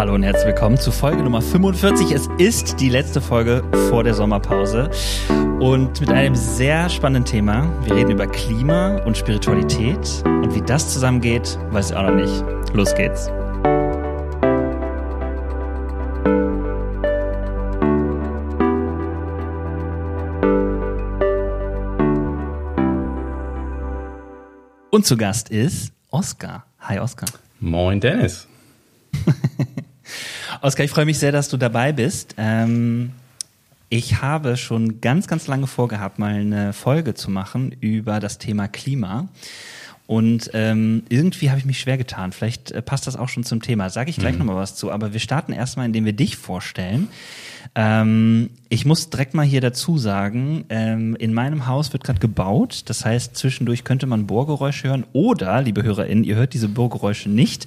Hallo und herzlich willkommen zu Folge Nummer 45. Es ist die letzte Folge vor der Sommerpause und mit einem sehr spannenden Thema. Wir reden über Klima und Spiritualität und wie das zusammengeht, weiß ich auch noch nicht. Los geht's. Und zu Gast ist Oskar. Hi Oskar. Moin Dennis. Oskar, ich freue mich sehr, dass du dabei bist. Ähm, ich habe schon ganz, ganz lange vorgehabt, mal eine Folge zu machen über das Thema Klima. Und ähm, irgendwie habe ich mich schwer getan. Vielleicht äh, passt das auch schon zum Thema. Sage ich gleich mhm. nochmal was zu. Aber wir starten erstmal, indem wir dich vorstellen. Ähm, ich muss direkt mal hier dazu sagen, ähm, in meinem Haus wird gerade gebaut. Das heißt, zwischendurch könnte man Bohrgeräusche hören. Oder, liebe HörerInnen, ihr hört diese Bohrgeräusche nicht.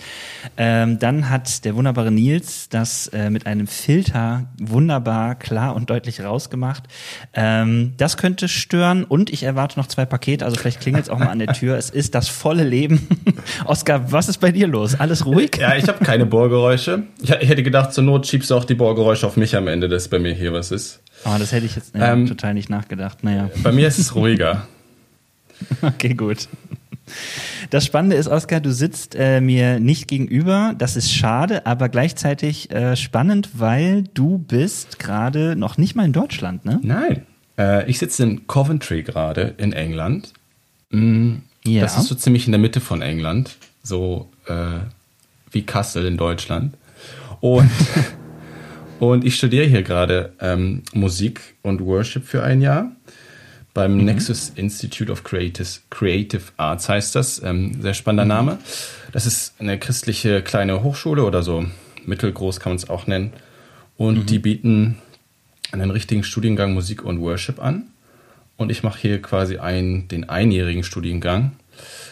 Ähm, dann hat der wunderbare Nils das äh, mit einem Filter wunderbar klar und deutlich rausgemacht. Ähm, das könnte stören und ich erwarte noch zwei Pakete. Also vielleicht klingelt es auch mal an der Tür. Es ist das volle Leben. Oskar, was ist bei dir los? Alles ruhig? Ja, ich habe keine Bohrgeräusche. Ich, ich hätte gedacht, zur Not schiebst du auch die Bohrgeräusche auf mich am Ende, dass bei mir hier was ist. Oh, das hätte ich jetzt ja, ähm, total nicht nachgedacht. Naja. Bei mir ist es ruhiger. okay, gut. Das Spannende ist, Oskar, du sitzt äh, mir nicht gegenüber. Das ist schade, aber gleichzeitig äh, spannend, weil du bist gerade noch nicht mal in Deutschland, ne? Nein. Äh, ich sitze in Coventry gerade in England. Mm, ja. Das ist so ziemlich in der Mitte von England, so äh, wie Kassel in Deutschland. Und Und ich studiere hier gerade ähm, Musik und Worship für ein Jahr. Beim mhm. Nexus Institute of Creative, Creative Arts heißt das. Ähm, sehr spannender mhm. Name. Das ist eine christliche kleine Hochschule oder so. Mittelgroß kann man es auch nennen. Und mhm. die bieten einen richtigen Studiengang Musik und Worship an. Und ich mache hier quasi ein, den einjährigen Studiengang.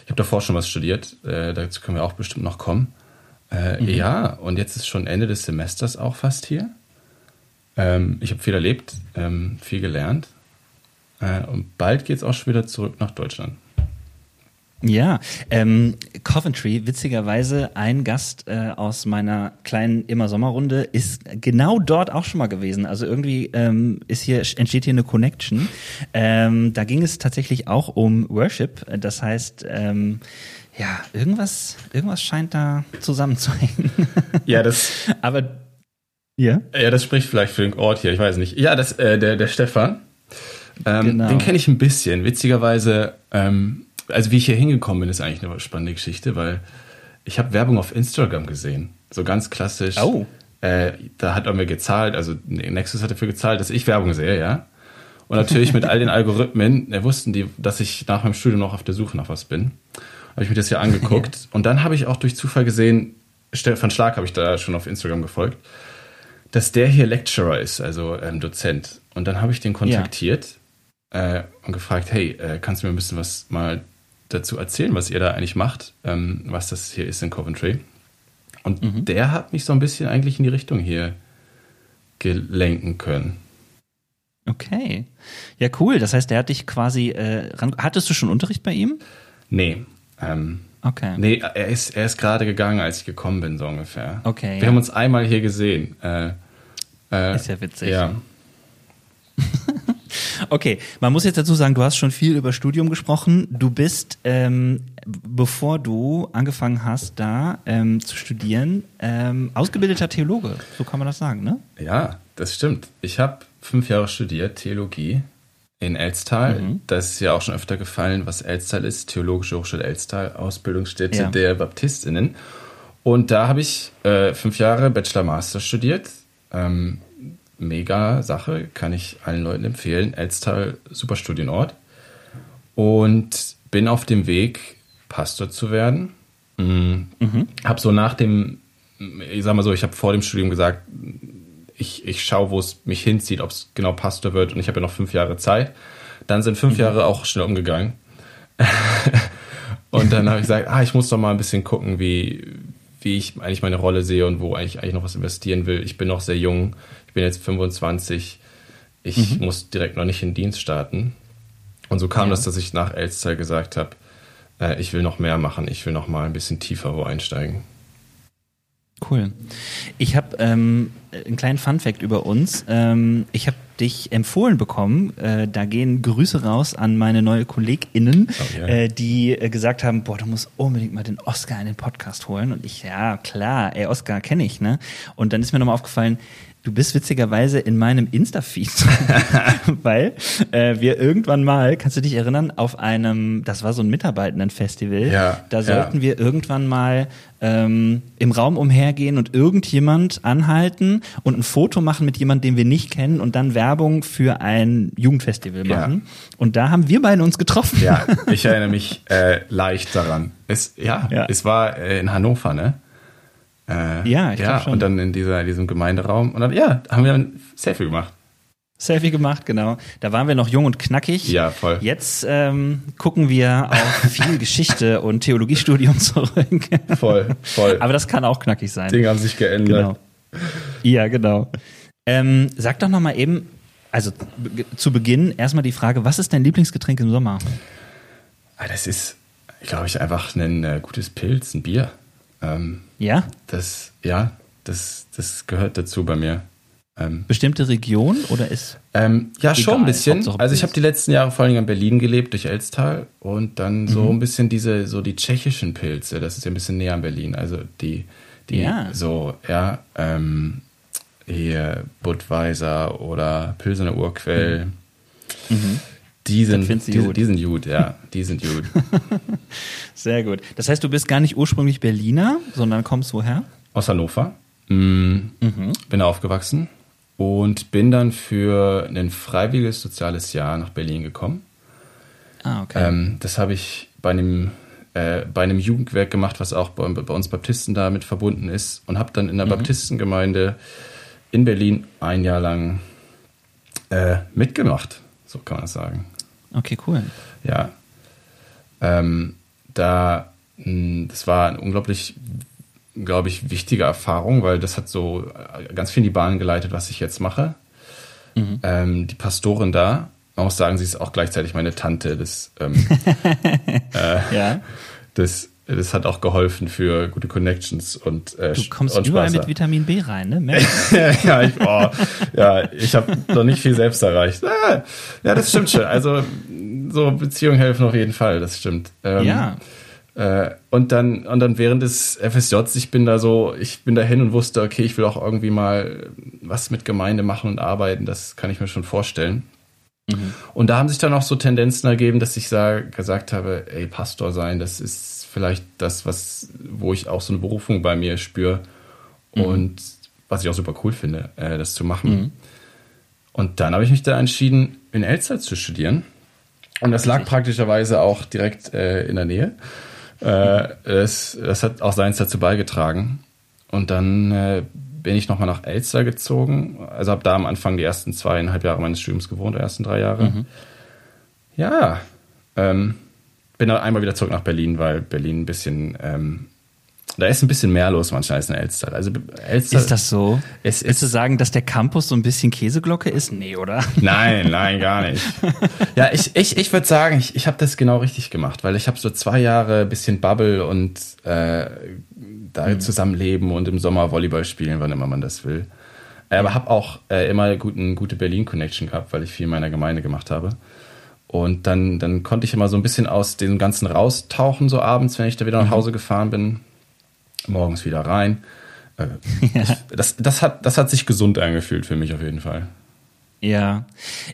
Ich habe davor schon was studiert. Äh, dazu können wir auch bestimmt noch kommen. Äh, mhm. Ja, und jetzt ist schon Ende des Semesters auch fast hier. Ähm, ich habe viel erlebt, ähm, viel gelernt. Äh, und bald geht es auch schon wieder zurück nach Deutschland. Ja, ähm, Coventry, witzigerweise ein Gast äh, aus meiner kleinen Immer-Sommerrunde ist genau dort auch schon mal gewesen. Also irgendwie ähm, ist hier, entsteht hier eine Connection. Ähm, da ging es tatsächlich auch um Worship. Das heißt, ähm, ja, irgendwas, irgendwas scheint da zusammenzuhängen. Ja, das. Aber ja? Ja, das spricht vielleicht für den Ort hier, ich weiß nicht. Ja, das, äh, der, der Stefan. Ähm, genau. Den kenne ich ein bisschen. Witzigerweise, ähm, also wie ich hier hingekommen bin, ist eigentlich eine spannende Geschichte, weil ich habe Werbung auf Instagram gesehen. So ganz klassisch. Oh. Äh, da hat er mir gezahlt, also Nexus hat dafür gezahlt, dass ich Werbung sehe, ja. Und natürlich mit all den Algorithmen, äh, wussten die, dass ich nach meinem Studium noch auf der Suche nach was bin. Habe ich mir das hier angeguckt. ja. Und dann habe ich auch durch Zufall gesehen, Stefan Schlag habe ich da schon auf Instagram gefolgt dass der hier Lecturer ist, also ähm, Dozent. Und dann habe ich den kontaktiert ja. äh, und gefragt, hey, äh, kannst du mir ein bisschen was mal dazu erzählen, was ihr da eigentlich macht, ähm, was das hier ist in Coventry? Und mhm. der hat mich so ein bisschen eigentlich in die Richtung hier gelenken können. Okay. Ja, cool. Das heißt, der hat dich quasi äh, ran Hattest du schon Unterricht bei ihm? Nee. Ähm, Okay. Nee, er ist, er ist gerade gegangen, als ich gekommen bin, so ungefähr. Okay. Wir ja. haben uns einmal hier gesehen. Äh, äh, ist ja witzig. Ja. okay, man muss jetzt dazu sagen, du hast schon viel über Studium gesprochen. Du bist, ähm, bevor du angefangen hast, da ähm, zu studieren, ähm, ausgebildeter Theologe. So kann man das sagen, ne? Ja, das stimmt. Ich habe fünf Jahre studiert, Theologie in Elstal. Mhm. Das ist ja auch schon öfter gefallen, was Elstal ist. Theologische Hochschule Elstal, Ausbildungsstätte ja. der Baptistinnen. Und da habe ich äh, fünf Jahre Bachelor-Master studiert. Ähm, mega Sache, kann ich allen Leuten empfehlen. Elstal, super Studienort. Und bin auf dem Weg, Pastor zu werden. Mhm. Mhm. Habe so nach dem, ich sag mal so, ich habe vor dem Studium gesagt, ich, ich schaue, wo es mich hinzieht, ob es genau Pastor wird und ich habe ja noch fünf Jahre Zeit. Dann sind fünf mhm. Jahre auch schnell umgegangen. und dann habe ich gesagt, ah, ich muss doch mal ein bisschen gucken, wie, wie ich eigentlich meine Rolle sehe und wo eigentlich, eigentlich noch was investieren will. Ich bin noch sehr jung, ich bin jetzt 25, ich mhm. muss direkt noch nicht in Dienst starten. Und so kam ja. das, dass ich nach Elster gesagt habe, äh, ich will noch mehr machen, ich will noch mal ein bisschen tiefer wo einsteigen. Cool. Ich habe ähm, einen kleinen Fun-Fact über uns. Ähm, ich habe dich empfohlen bekommen. Äh, da gehen Grüße raus an meine neue KollegInnen, oh, yeah. äh, die äh, gesagt haben: Boah, du musst unbedingt mal den Oscar in den Podcast holen. Und ich, ja, klar, ey, Oscar kenne ich, ne? Und dann ist mir nochmal aufgefallen, Du bist witzigerweise in meinem Insta-Feed, weil äh, wir irgendwann mal, kannst du dich erinnern, auf einem, das war so ein Mitarbeitendenfestival, ja, da sollten ja. wir irgendwann mal ähm, im Raum umhergehen und irgendjemand anhalten und ein Foto machen mit jemandem, den wir nicht kennen und dann Werbung für ein Jugendfestival machen. Ja. Und da haben wir beide uns getroffen. Ja, ich erinnere mich äh, leicht daran. Es, ja, ja, es war äh, in Hannover, ne? Äh, ja, ich ja, schon. Und dann in dieser, diesem Gemeinderaum. Und dann, ja, haben wir ein Selfie gemacht. Selfie gemacht, genau. Da waren wir noch jung und knackig. Ja, voll. Jetzt ähm, gucken wir auf viel Geschichte und Theologiestudium zurück. Voll, voll. Aber das kann auch knackig sein. Dinge haben sich geändert. Genau. Ja, genau. Ähm, sag doch noch mal eben, also zu Beginn erstmal die Frage, was ist dein Lieblingsgetränk im Sommer? Ah, das ist, glaube ich, einfach ein äh, gutes Pilz, ein Bier. Ähm, ja? Das, ja, das, das gehört dazu bei mir. Ähm, Bestimmte Region oder ist? Ähm, ja, egal, schon ein bisschen. Also ich habe die letzten Jahre vor allem in Berlin gelebt, durch Elstal und dann so mhm. ein bisschen diese, so die tschechischen Pilze, das ist ja ein bisschen näher an Berlin. Also die, die ja. so, ja, ähm, hier Budweiser oder Pilsener Urquell. Mhm. Mhm. Die sind, die, gut. die sind gut, ja. Die sind gut. Sehr gut. Das heißt, du bist gar nicht ursprünglich Berliner, sondern kommst woher? Aus Hannover. Mhm. Mhm. Bin aufgewachsen und bin dann für ein freiwilliges soziales Jahr nach Berlin gekommen. Ah, okay. Ähm, das habe ich bei einem, äh, bei einem Jugendwerk gemacht, was auch bei, bei uns Baptisten damit verbunden ist und habe dann in der mhm. Baptistengemeinde in Berlin ein Jahr lang äh, mitgemacht. So kann man sagen. Okay, cool. Ja. Ähm, da, hm, das war eine unglaublich, glaube ich, wichtige Erfahrung, weil das hat so äh, ganz viel in die Bahn geleitet, was ich jetzt mache. Mhm. Ähm, die Pastorin da, man muss sagen, sie ist auch gleichzeitig meine Tante. Das, ähm, äh, ja. das das hat auch geholfen für gute Connections und äh, Du kommst und überall mit Vitamin B rein, ne? ja, ich, oh, ja, ich habe noch nicht viel selbst erreicht. Ah, ja, das stimmt schon. Also so Beziehungen helfen auf jeden Fall, das stimmt. Ähm, ja. Äh, und dann und dann während des FSJs, ich bin da so, ich bin da hin und wusste, okay, ich will auch irgendwie mal was mit Gemeinde machen und arbeiten. Das kann ich mir schon vorstellen. Mhm. Und da haben sich dann auch so Tendenzen ergeben, dass ich sag, gesagt habe, ey, Pastor sein, das ist vielleicht das, was, wo ich auch so eine Berufung bei mir spüre mhm. und was ich auch super cool finde, äh, das zu machen. Mhm. Und dann habe ich mich da entschieden, in Elster zu studieren. Und das lag praktischerweise auch direkt äh, in der Nähe. Äh, es, das hat auch seins dazu beigetragen. Und dann äh, bin ich nochmal nach Elster gezogen. Also habe da am Anfang die ersten zweieinhalb Jahre meines Studiums gewohnt, die ersten drei Jahre. Mhm. Ja, ähm, bin dann einmal wieder zurück nach Berlin, weil Berlin ein bisschen, ähm, da ist ein bisschen mehr los manchmal als in Elster. Also Elster. Ist das so? Es Willst du sagen, dass der Campus so ein bisschen Käseglocke ist? Nee, oder? Nein, nein, gar nicht. ja, ich, ich, ich würde sagen, ich, ich habe das genau richtig gemacht, weil ich habe so zwei Jahre ein bisschen Bubble und äh, da mhm. zusammenleben und im Sommer Volleyball spielen, wann immer man das will. Aber habe auch äh, immer guten, gute Berlin-Connection gehabt, weil ich viel in meiner Gemeinde gemacht habe. Und dann, dann konnte ich immer so ein bisschen aus dem Ganzen raustauchen, so abends, wenn ich da wieder nach mhm. Hause gefahren bin. Morgens wieder rein. Äh, ja. das, das, hat, das hat sich gesund angefühlt für mich auf jeden Fall. Ja,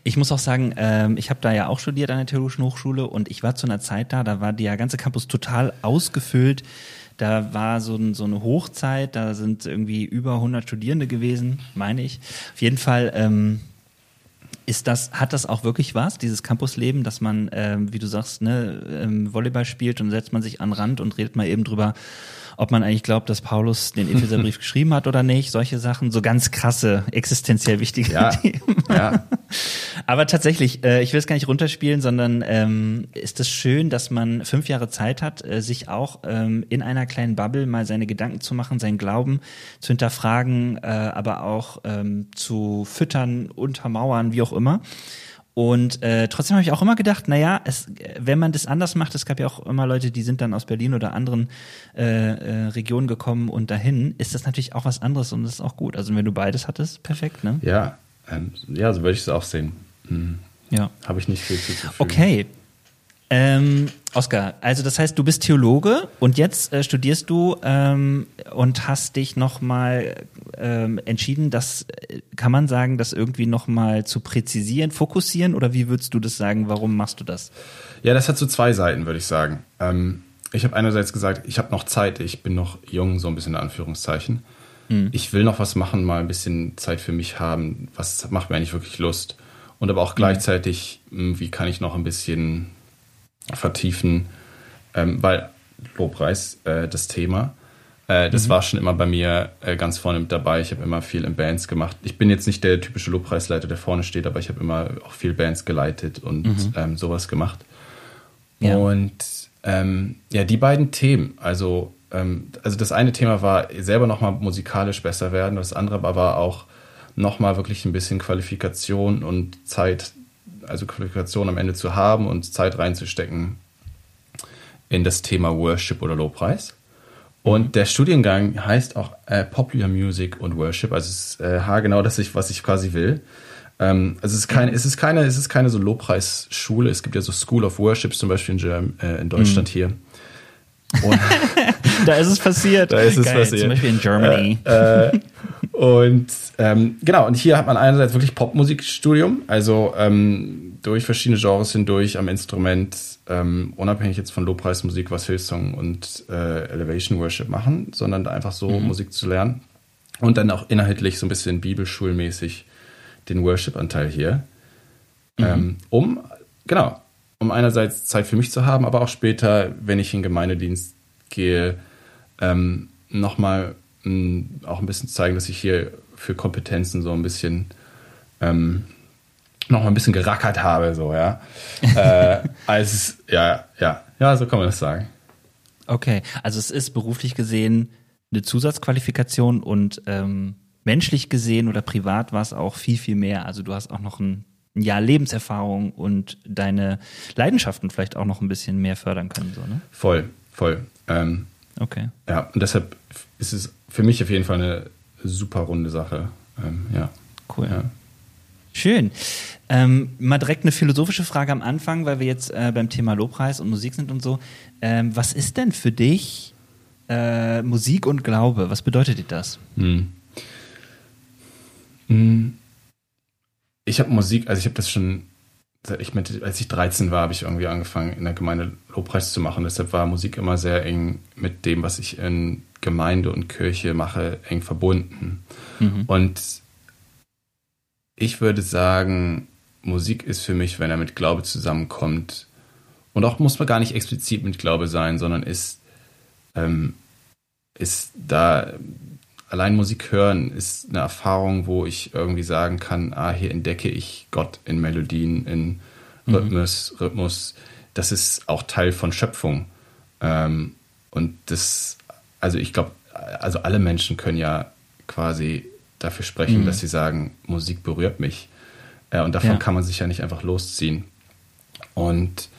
ich muss auch sagen, ähm, ich habe da ja auch studiert an der Theologischen Hochschule und ich war zu einer Zeit da, da war der ganze Campus total ausgefüllt. Da war so, ein, so eine Hochzeit, da sind irgendwie über 100 Studierende gewesen, meine ich. Auf jeden Fall ähm, ist das, hat das auch wirklich was, dieses Campusleben, dass man, ähm, wie du sagst, ne, ähm, Volleyball spielt und setzt man sich an Rand und redet mal eben drüber, ob man eigentlich glaubt, dass Paulus den Epheserbrief geschrieben hat oder nicht, solche Sachen, so ganz krasse, existenziell wichtige ja, Themen. Ja. Aber tatsächlich, äh, ich will es gar nicht runterspielen, sondern ähm, ist es schön, dass man fünf Jahre Zeit hat, äh, sich auch ähm, in einer kleinen Bubble mal seine Gedanken zu machen, seinen Glauben zu hinterfragen, äh, aber auch ähm, zu füttern, untermauern, wie auch immer. Und äh, trotzdem habe ich auch immer gedacht, naja, es, wenn man das anders macht, es gab ja auch immer Leute, die sind dann aus Berlin oder anderen äh, äh, Regionen gekommen und dahin, ist das natürlich auch was anderes und das ist auch gut. Also wenn du beides hattest, perfekt, ne? Ja, ähm, ja, so würde ich es auch sehen. Hm. Ja. Habe ich nicht viel zu. Okay, ähm, Oskar, also das heißt, du bist Theologe und jetzt äh, studierst du ähm, und hast dich nochmal ähm, entschieden, das äh, kann man sagen, das irgendwie nochmal zu präzisieren, fokussieren oder wie würdest du das sagen? Warum machst du das? Ja, das hat so zwei Seiten, würde ich sagen. Ähm, ich habe einerseits gesagt, ich habe noch Zeit, ich bin noch jung, so ein bisschen in Anführungszeichen. Mhm. Ich will noch was machen, mal ein bisschen Zeit für mich haben. Was macht mir eigentlich wirklich Lust? Und aber auch mhm. gleichzeitig, hm, wie kann ich noch ein bisschen vertiefen, ähm, weil Lobpreis, äh, das Thema, äh, das mhm. war schon immer bei mir äh, ganz vorne mit dabei. Ich habe immer viel in Bands gemacht. Ich bin jetzt nicht der typische Lobpreisleiter, der vorne steht, aber ich habe immer auch viel Bands geleitet und mhm. ähm, sowas gemacht. Ja. Und ähm, ja, die beiden Themen, also, ähm, also das eine Thema war selber nochmal musikalisch besser werden, das andere aber war auch nochmal wirklich ein bisschen Qualifikation und Zeit also Qualifikation am Ende zu haben und Zeit reinzustecken in das Thema Worship oder Lobpreis. Und der Studiengang heißt auch äh, Popular Music und Worship. Also es ist äh, haargenau das, ich, was ich quasi will. Ähm, also es ist keine, es ist keine, es ist keine so Lobpreisschule. Es gibt ja so School of Worship zum Beispiel in, Germ äh, in Deutschland mhm. hier. da ist es passiert. Da ist es Geil, passiert. Zum Beispiel in Germany. Äh, äh, und ähm, genau, und hier hat man einerseits wirklich Popmusikstudium, also ähm, durch verschiedene Genres hindurch am Instrument, ähm, unabhängig jetzt von Lobpreismusik, was Hillsong und äh, Elevation Worship machen, sondern einfach so mhm. Musik zu lernen. Und dann auch inhaltlich so ein bisschen bibelschulmäßig den Worship-Anteil hier. Mhm. Ähm, um, genau, um einerseits Zeit für mich zu haben, aber auch später, wenn ich in Gemeindedienst gehe, ähm, nochmal auch ein bisschen zeigen, dass ich hier für Kompetenzen so ein bisschen ähm, noch mal ein bisschen gerackert habe, so, ja. äh, als, ja, ja, ja, so kann man das sagen. Okay, also es ist beruflich gesehen eine Zusatzqualifikation und ähm, menschlich gesehen oder privat war es auch viel, viel mehr. Also du hast auch noch ein, ein Jahr Lebenserfahrung und deine Leidenschaften vielleicht auch noch ein bisschen mehr fördern können, so, ne? Voll, voll. Ähm, okay. Ja, und deshalb ist es für mich auf jeden Fall eine super runde Sache. Ähm, ja. Cool. Ja. Schön. Ähm, mal direkt eine philosophische Frage am Anfang, weil wir jetzt äh, beim Thema Lobpreis und Musik sind und so. Ähm, was ist denn für dich äh, Musik und Glaube? Was bedeutet dir das? Hm. Hm. Ich habe Musik, also ich habe das schon ich mit, als ich 13 war, habe ich irgendwie angefangen, in der Gemeinde Lobpreis zu machen. Deshalb war Musik immer sehr eng mit dem, was ich in Gemeinde und Kirche mache, eng verbunden. Mhm. Und ich würde sagen, Musik ist für mich, wenn er mit Glaube zusammenkommt, und auch muss man gar nicht explizit mit Glaube sein, sondern ist, ähm, ist da, allein Musik hören ist eine Erfahrung, wo ich irgendwie sagen kann, ah, hier entdecke ich Gott in Melodien, in mhm. Rhythmus, mhm. Rhythmus. Das ist auch Teil von Schöpfung. Ähm, und das also ich glaube, also alle Menschen können ja quasi dafür sprechen, mhm. dass sie sagen, Musik berührt mich. Äh, und davon ja. kann man sich ja nicht einfach losziehen. Und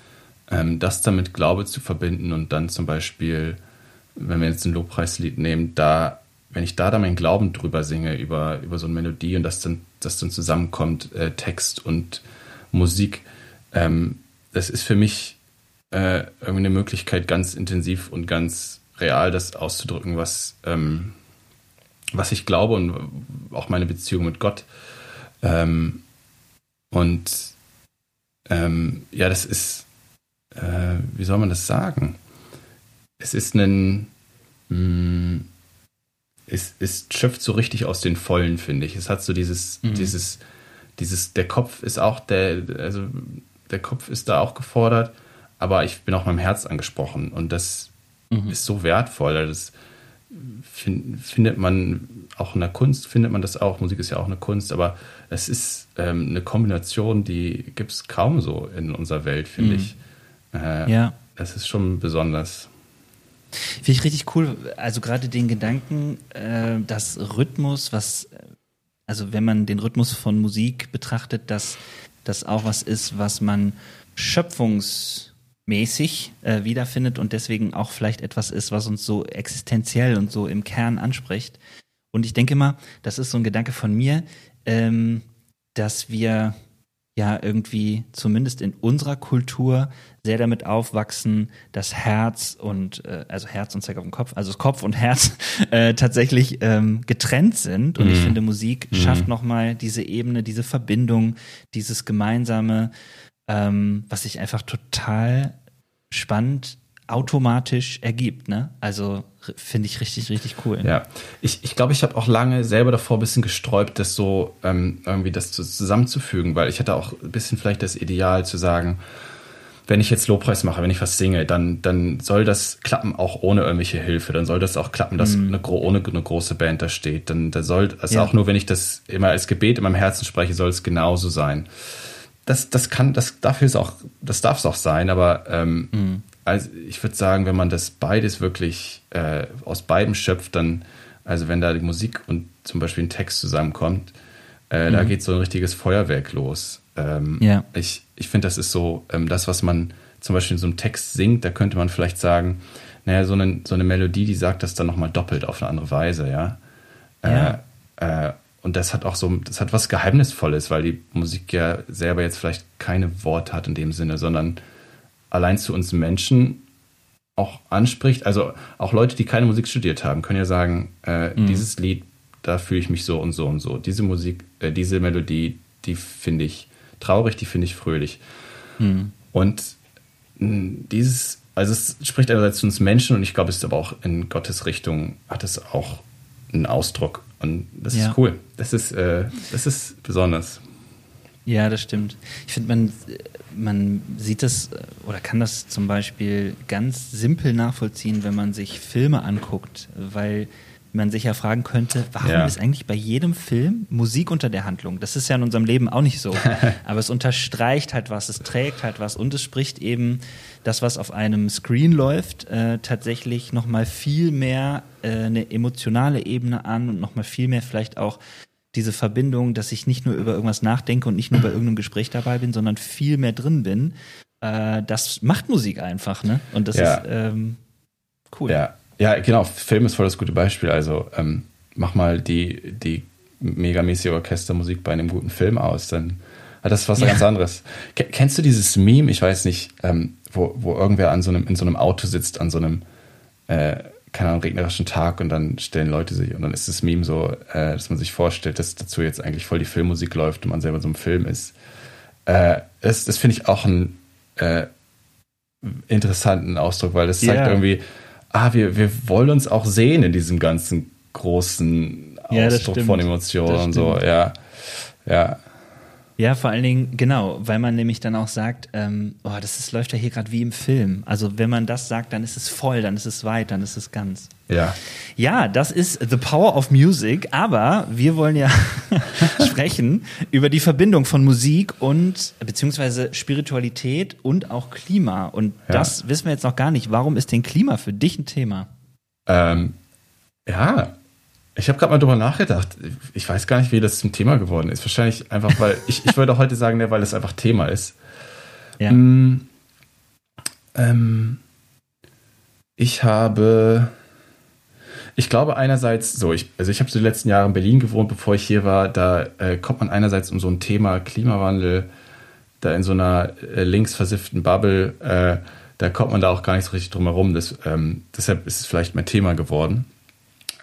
ähm, das damit Glaube zu verbinden und dann zum Beispiel, wenn wir jetzt ein Lobpreislied nehmen, da, wenn ich da dann meinen Glauben drüber singe, über, über so eine Melodie und das dann, das dann zusammenkommt, äh, Text und Musik, ähm, das ist für mich äh, irgendwie eine Möglichkeit, ganz intensiv und ganz real das auszudrücken, was, ähm, was ich glaube und auch meine Beziehung mit Gott. Ähm, und ähm, ja, das ist, äh, wie soll man das sagen? Es ist ein, mh, mm, es, es schöpft so richtig aus den Vollen, finde ich. Es hat so dieses, mhm. dieses, dieses, der Kopf ist auch der, also der Kopf ist da auch gefordert, aber ich bin auch meinem Herz angesprochen und das mhm. ist so wertvoll. Das find, findet man auch in der Kunst, findet man das auch. Musik ist ja auch eine Kunst, aber es ist ähm, eine Kombination, die gibt es kaum so in unserer Welt, finde mhm. ich. Äh, ja. Es ist schon besonders. Finde ich richtig cool. Also gerade den Gedanken, äh, dass Rhythmus, was, also wenn man den Rhythmus von Musik betrachtet, dass das auch was ist, was man schöpfungsmäßig äh, wiederfindet und deswegen auch vielleicht etwas ist, was uns so existenziell und so im Kern anspricht. Und ich denke mal, das ist so ein Gedanke von mir, ähm, dass wir ja irgendwie zumindest in unserer Kultur sehr damit aufwachsen, dass Herz und äh, also Herz und Zeig auf den Kopf, also Kopf und Herz äh, tatsächlich ähm, getrennt sind. Und mhm. ich finde, Musik mhm. schafft nochmal diese Ebene, diese Verbindung, dieses gemeinsame, ähm, was sich einfach total spannend automatisch ergibt. Ne? Also finde ich richtig, richtig cool. Ja, ich glaube, ich, glaub, ich habe auch lange selber davor ein bisschen gesträubt, das so ähm, irgendwie das zusammenzufügen, weil ich hatte auch ein bisschen vielleicht das Ideal zu sagen, wenn ich jetzt Lobpreis mache, wenn ich was singe, dann, dann soll das klappen auch ohne irgendwelche Hilfe. Dann soll das auch klappen, dass mm. eine, ohne eine große Band da steht. Dann da soll, also ja. auch nur, wenn ich das immer als Gebet in meinem Herzen spreche, soll es genauso sein. Das, das kann, das dafür ist auch, das darf es auch sein, aber ähm, mm also ich würde sagen, wenn man das beides wirklich äh, aus beidem schöpft, dann, also wenn da die Musik und zum Beispiel ein Text zusammenkommt, äh, mhm. da geht so ein richtiges Feuerwerk los. Ähm, ja. Ich, ich finde, das ist so, ähm, das, was man zum Beispiel in so einem Text singt, da könnte man vielleicht sagen, naja, so eine, so eine Melodie, die sagt das dann nochmal doppelt auf eine andere Weise, ja. ja. Äh, äh, und das hat auch so, das hat was Geheimnisvolles, weil die Musik ja selber jetzt vielleicht keine Worte hat in dem Sinne, sondern allein zu uns Menschen auch anspricht. Also auch Leute, die keine Musik studiert haben, können ja sagen, äh, mhm. dieses Lied, da fühle ich mich so und so und so. Diese Musik, äh, diese Melodie, die finde ich traurig, die finde ich fröhlich. Mhm. Und mh, dieses, also es spricht einerseits zu uns Menschen und ich glaube, es ist aber auch in Gottes Richtung, hat es auch einen Ausdruck. Und das ja. ist cool. Das ist, äh, das ist besonders. Ja, das stimmt. Ich finde, man, man sieht das oder kann das zum Beispiel ganz simpel nachvollziehen, wenn man sich Filme anguckt, weil man sich ja fragen könnte, warum ja. ist eigentlich bei jedem Film Musik unter der Handlung? Das ist ja in unserem Leben auch nicht so. Aber es unterstreicht halt was, es trägt halt was und es spricht eben das, was auf einem Screen läuft, äh, tatsächlich nochmal viel mehr äh, eine emotionale Ebene an und nochmal viel mehr vielleicht auch diese Verbindung, dass ich nicht nur über irgendwas nachdenke und nicht nur bei irgendeinem Gespräch dabei bin, sondern viel mehr drin bin, äh, das macht Musik einfach, ne? Und das ja. ist ähm, cool. Ja. ja, genau. Film ist voll das gute Beispiel. Also ähm, mach mal die, die megamäßige Orchestermusik bei einem guten Film aus, dann hat das was ja. ganz anderes. Kennst du dieses Meme? Ich weiß nicht, ähm, wo, wo irgendwer an so einem, in so einem Auto sitzt, an so einem äh, keine Ahnung, regnerischen Tag und dann stellen Leute sich und dann ist das Meme so, äh, dass man sich vorstellt, dass dazu jetzt eigentlich voll die Filmmusik läuft und man selber so ein Film ist. Äh, das das finde ich auch einen äh, interessanten Ausdruck, weil das zeigt yeah. irgendwie, ah, wir, wir wollen uns auch sehen in diesem ganzen großen Ausdruck ja, von Emotionen und so, ja. Ja. Ja, vor allen Dingen, genau, weil man nämlich dann auch sagt, ähm, oh, das ist, läuft ja hier gerade wie im Film. Also wenn man das sagt, dann ist es voll, dann ist es weit, dann ist es ganz. Ja. Ja, das ist The Power of Music, aber wir wollen ja sprechen über die Verbindung von Musik und beziehungsweise Spiritualität und auch Klima. Und ja. das wissen wir jetzt noch gar nicht. Warum ist denn Klima für dich ein Thema? Ähm, ja, ich habe gerade mal drüber nachgedacht. Ich weiß gar nicht, wie das zum Thema geworden ist. Wahrscheinlich einfach, weil ich, ich würde heute sagen, ne, weil es einfach Thema ist. Ja. Mm, ähm, ich habe, ich glaube einerseits, so, ich, also ich habe so die letzten Jahre in Berlin gewohnt, bevor ich hier war. Da äh, kommt man einerseits um so ein Thema Klimawandel, da in so einer äh, links versifften Bubble, äh, da kommt man da auch gar nicht so richtig drum herum. Das, ähm, deshalb ist es vielleicht mein Thema geworden.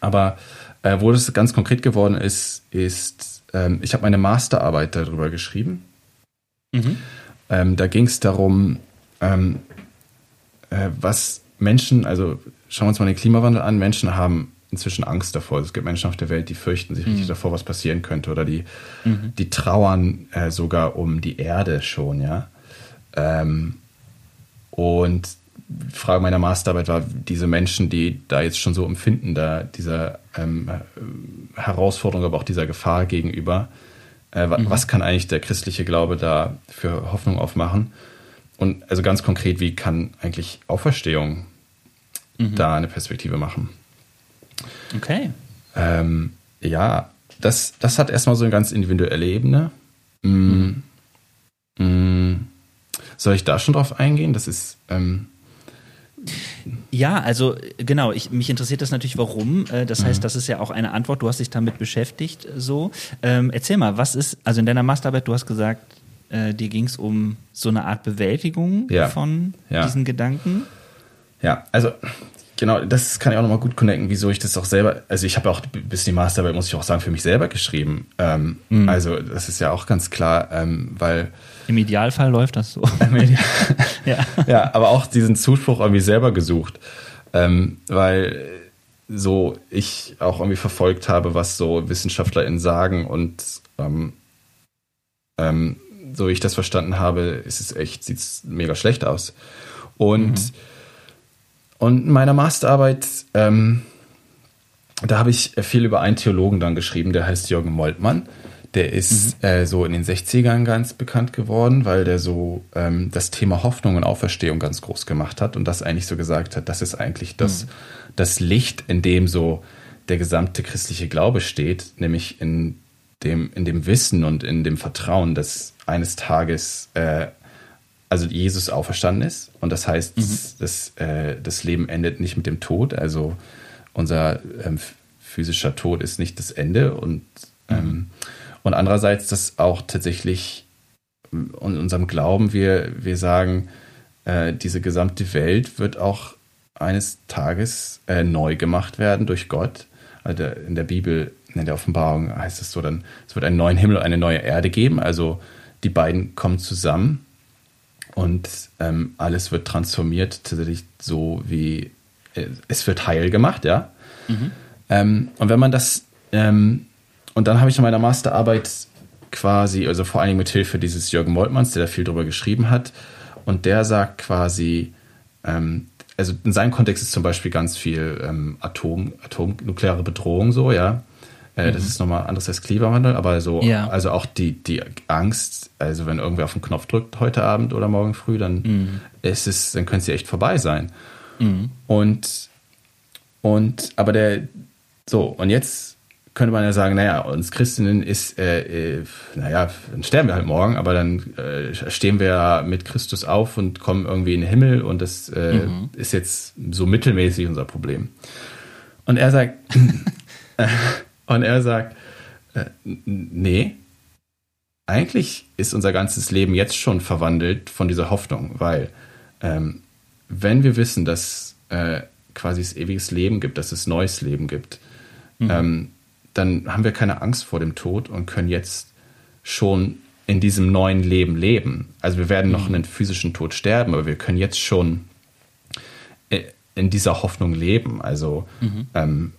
Aber äh, wo das ganz konkret geworden ist, ist, ähm, ich habe meine Masterarbeit darüber geschrieben. Mhm. Ähm, da ging es darum, ähm, äh, was Menschen, also schauen wir uns mal den Klimawandel an, Menschen haben inzwischen Angst davor. Es gibt Menschen auf der Welt, die fürchten sich mhm. richtig davor, was passieren könnte oder die, mhm. die trauern äh, sogar um die Erde schon, ja. Ähm, und Frage meiner Masterarbeit war, diese Menschen, die da jetzt schon so empfinden, da dieser ähm, Herausforderung, aber auch dieser Gefahr gegenüber, äh, mhm. was kann eigentlich der christliche Glaube da für Hoffnung aufmachen? Und also ganz konkret, wie kann eigentlich Auferstehung mhm. da eine Perspektive machen? Okay. Ähm, ja, das, das hat erstmal so eine ganz individuelle Ebene. Mm. Mhm. Mm, soll ich da schon drauf eingehen? Das ist. Ähm ja, also genau, ich, mich interessiert das natürlich, warum. Äh, das heißt, mhm. das ist ja auch eine Antwort, du hast dich damit beschäftigt so. Ähm, erzähl mal, was ist, also in deiner Masterarbeit, du hast gesagt, äh, dir ging es um so eine Art Bewältigung ja. von ja. diesen Gedanken. Ja, also genau, das kann ich auch nochmal gut connecten, wieso ich das auch selber, also ich habe auch bis die Masterarbeit, muss ich auch sagen, für mich selber geschrieben. Ähm, mhm. Also das ist ja auch ganz klar, ähm, weil im Idealfall läuft das so. ja. ja, aber auch diesen Zuspruch irgendwie selber gesucht, ähm, weil so ich auch irgendwie verfolgt habe, was so WissenschaftlerInnen sagen und ähm, ähm, so ich das verstanden habe, ist es echt, sieht es mega schlecht aus. Und, mhm. Und in meiner Masterarbeit, ähm, da habe ich viel über einen Theologen dann geschrieben, der heißt Jürgen Moltmann. Der ist mhm. äh, so in den 60ern ganz bekannt geworden, weil der so ähm, das Thema Hoffnung und Auferstehung ganz groß gemacht hat und das eigentlich so gesagt hat, das ist eigentlich das, mhm. das Licht, in dem so der gesamte christliche Glaube steht, nämlich in dem, in dem Wissen und in dem Vertrauen, dass eines Tages äh, also Jesus auferstanden ist und das heißt, mhm. das, äh, das Leben endet nicht mit dem Tod, also unser ähm, physischer Tod ist nicht das Ende und mhm. ähm, und andererseits, dass auch tatsächlich in unserem Glauben wir, wir sagen, äh, diese gesamte Welt wird auch eines Tages äh, neu gemacht werden durch Gott. Also in der Bibel, in der Offenbarung heißt es so dann, es wird einen neuen Himmel und eine neue Erde geben. Also die beiden kommen zusammen und ähm, alles wird transformiert, tatsächlich so wie äh, es wird heil gemacht, ja. Mhm. Ähm, und wenn man das ähm, und dann habe ich in meiner Masterarbeit quasi, also vor allen Dingen mit Hilfe dieses Jürgen Moltmanns, der da viel drüber geschrieben hat, und der sagt quasi, ähm, also in seinem Kontext ist zum Beispiel ganz viel ähm, Atom, atomnukleare Bedrohung so, ja. Äh, mhm. Das ist nochmal anders als Klimawandel, aber so, ja. also auch die, die Angst, also wenn irgendwer auf den Knopf drückt heute Abend oder morgen früh, dann mhm. ist es, dann könnte es echt vorbei sein. Mhm. Und, und, aber der, so, und jetzt könnte man ja sagen, naja, uns Christinnen ist, äh, äh, naja, dann sterben wir halt morgen, aber dann äh, stehen wir mit Christus auf und kommen irgendwie in den Himmel und das äh, mhm. ist jetzt so mittelmäßig unser Problem. Und er sagt, äh, und er sagt, äh, nee, eigentlich ist unser ganzes Leben jetzt schon verwandelt von dieser Hoffnung, weil ähm, wenn wir wissen, dass äh, quasi es ewiges Leben gibt, dass es neues Leben gibt, mhm. ähm, dann haben wir keine Angst vor dem Tod und können jetzt schon in diesem neuen Leben leben. Also wir werden noch mhm. einen physischen Tod sterben, aber wir können jetzt schon äh, in dieser Hoffnung leben. Also mhm. ähm,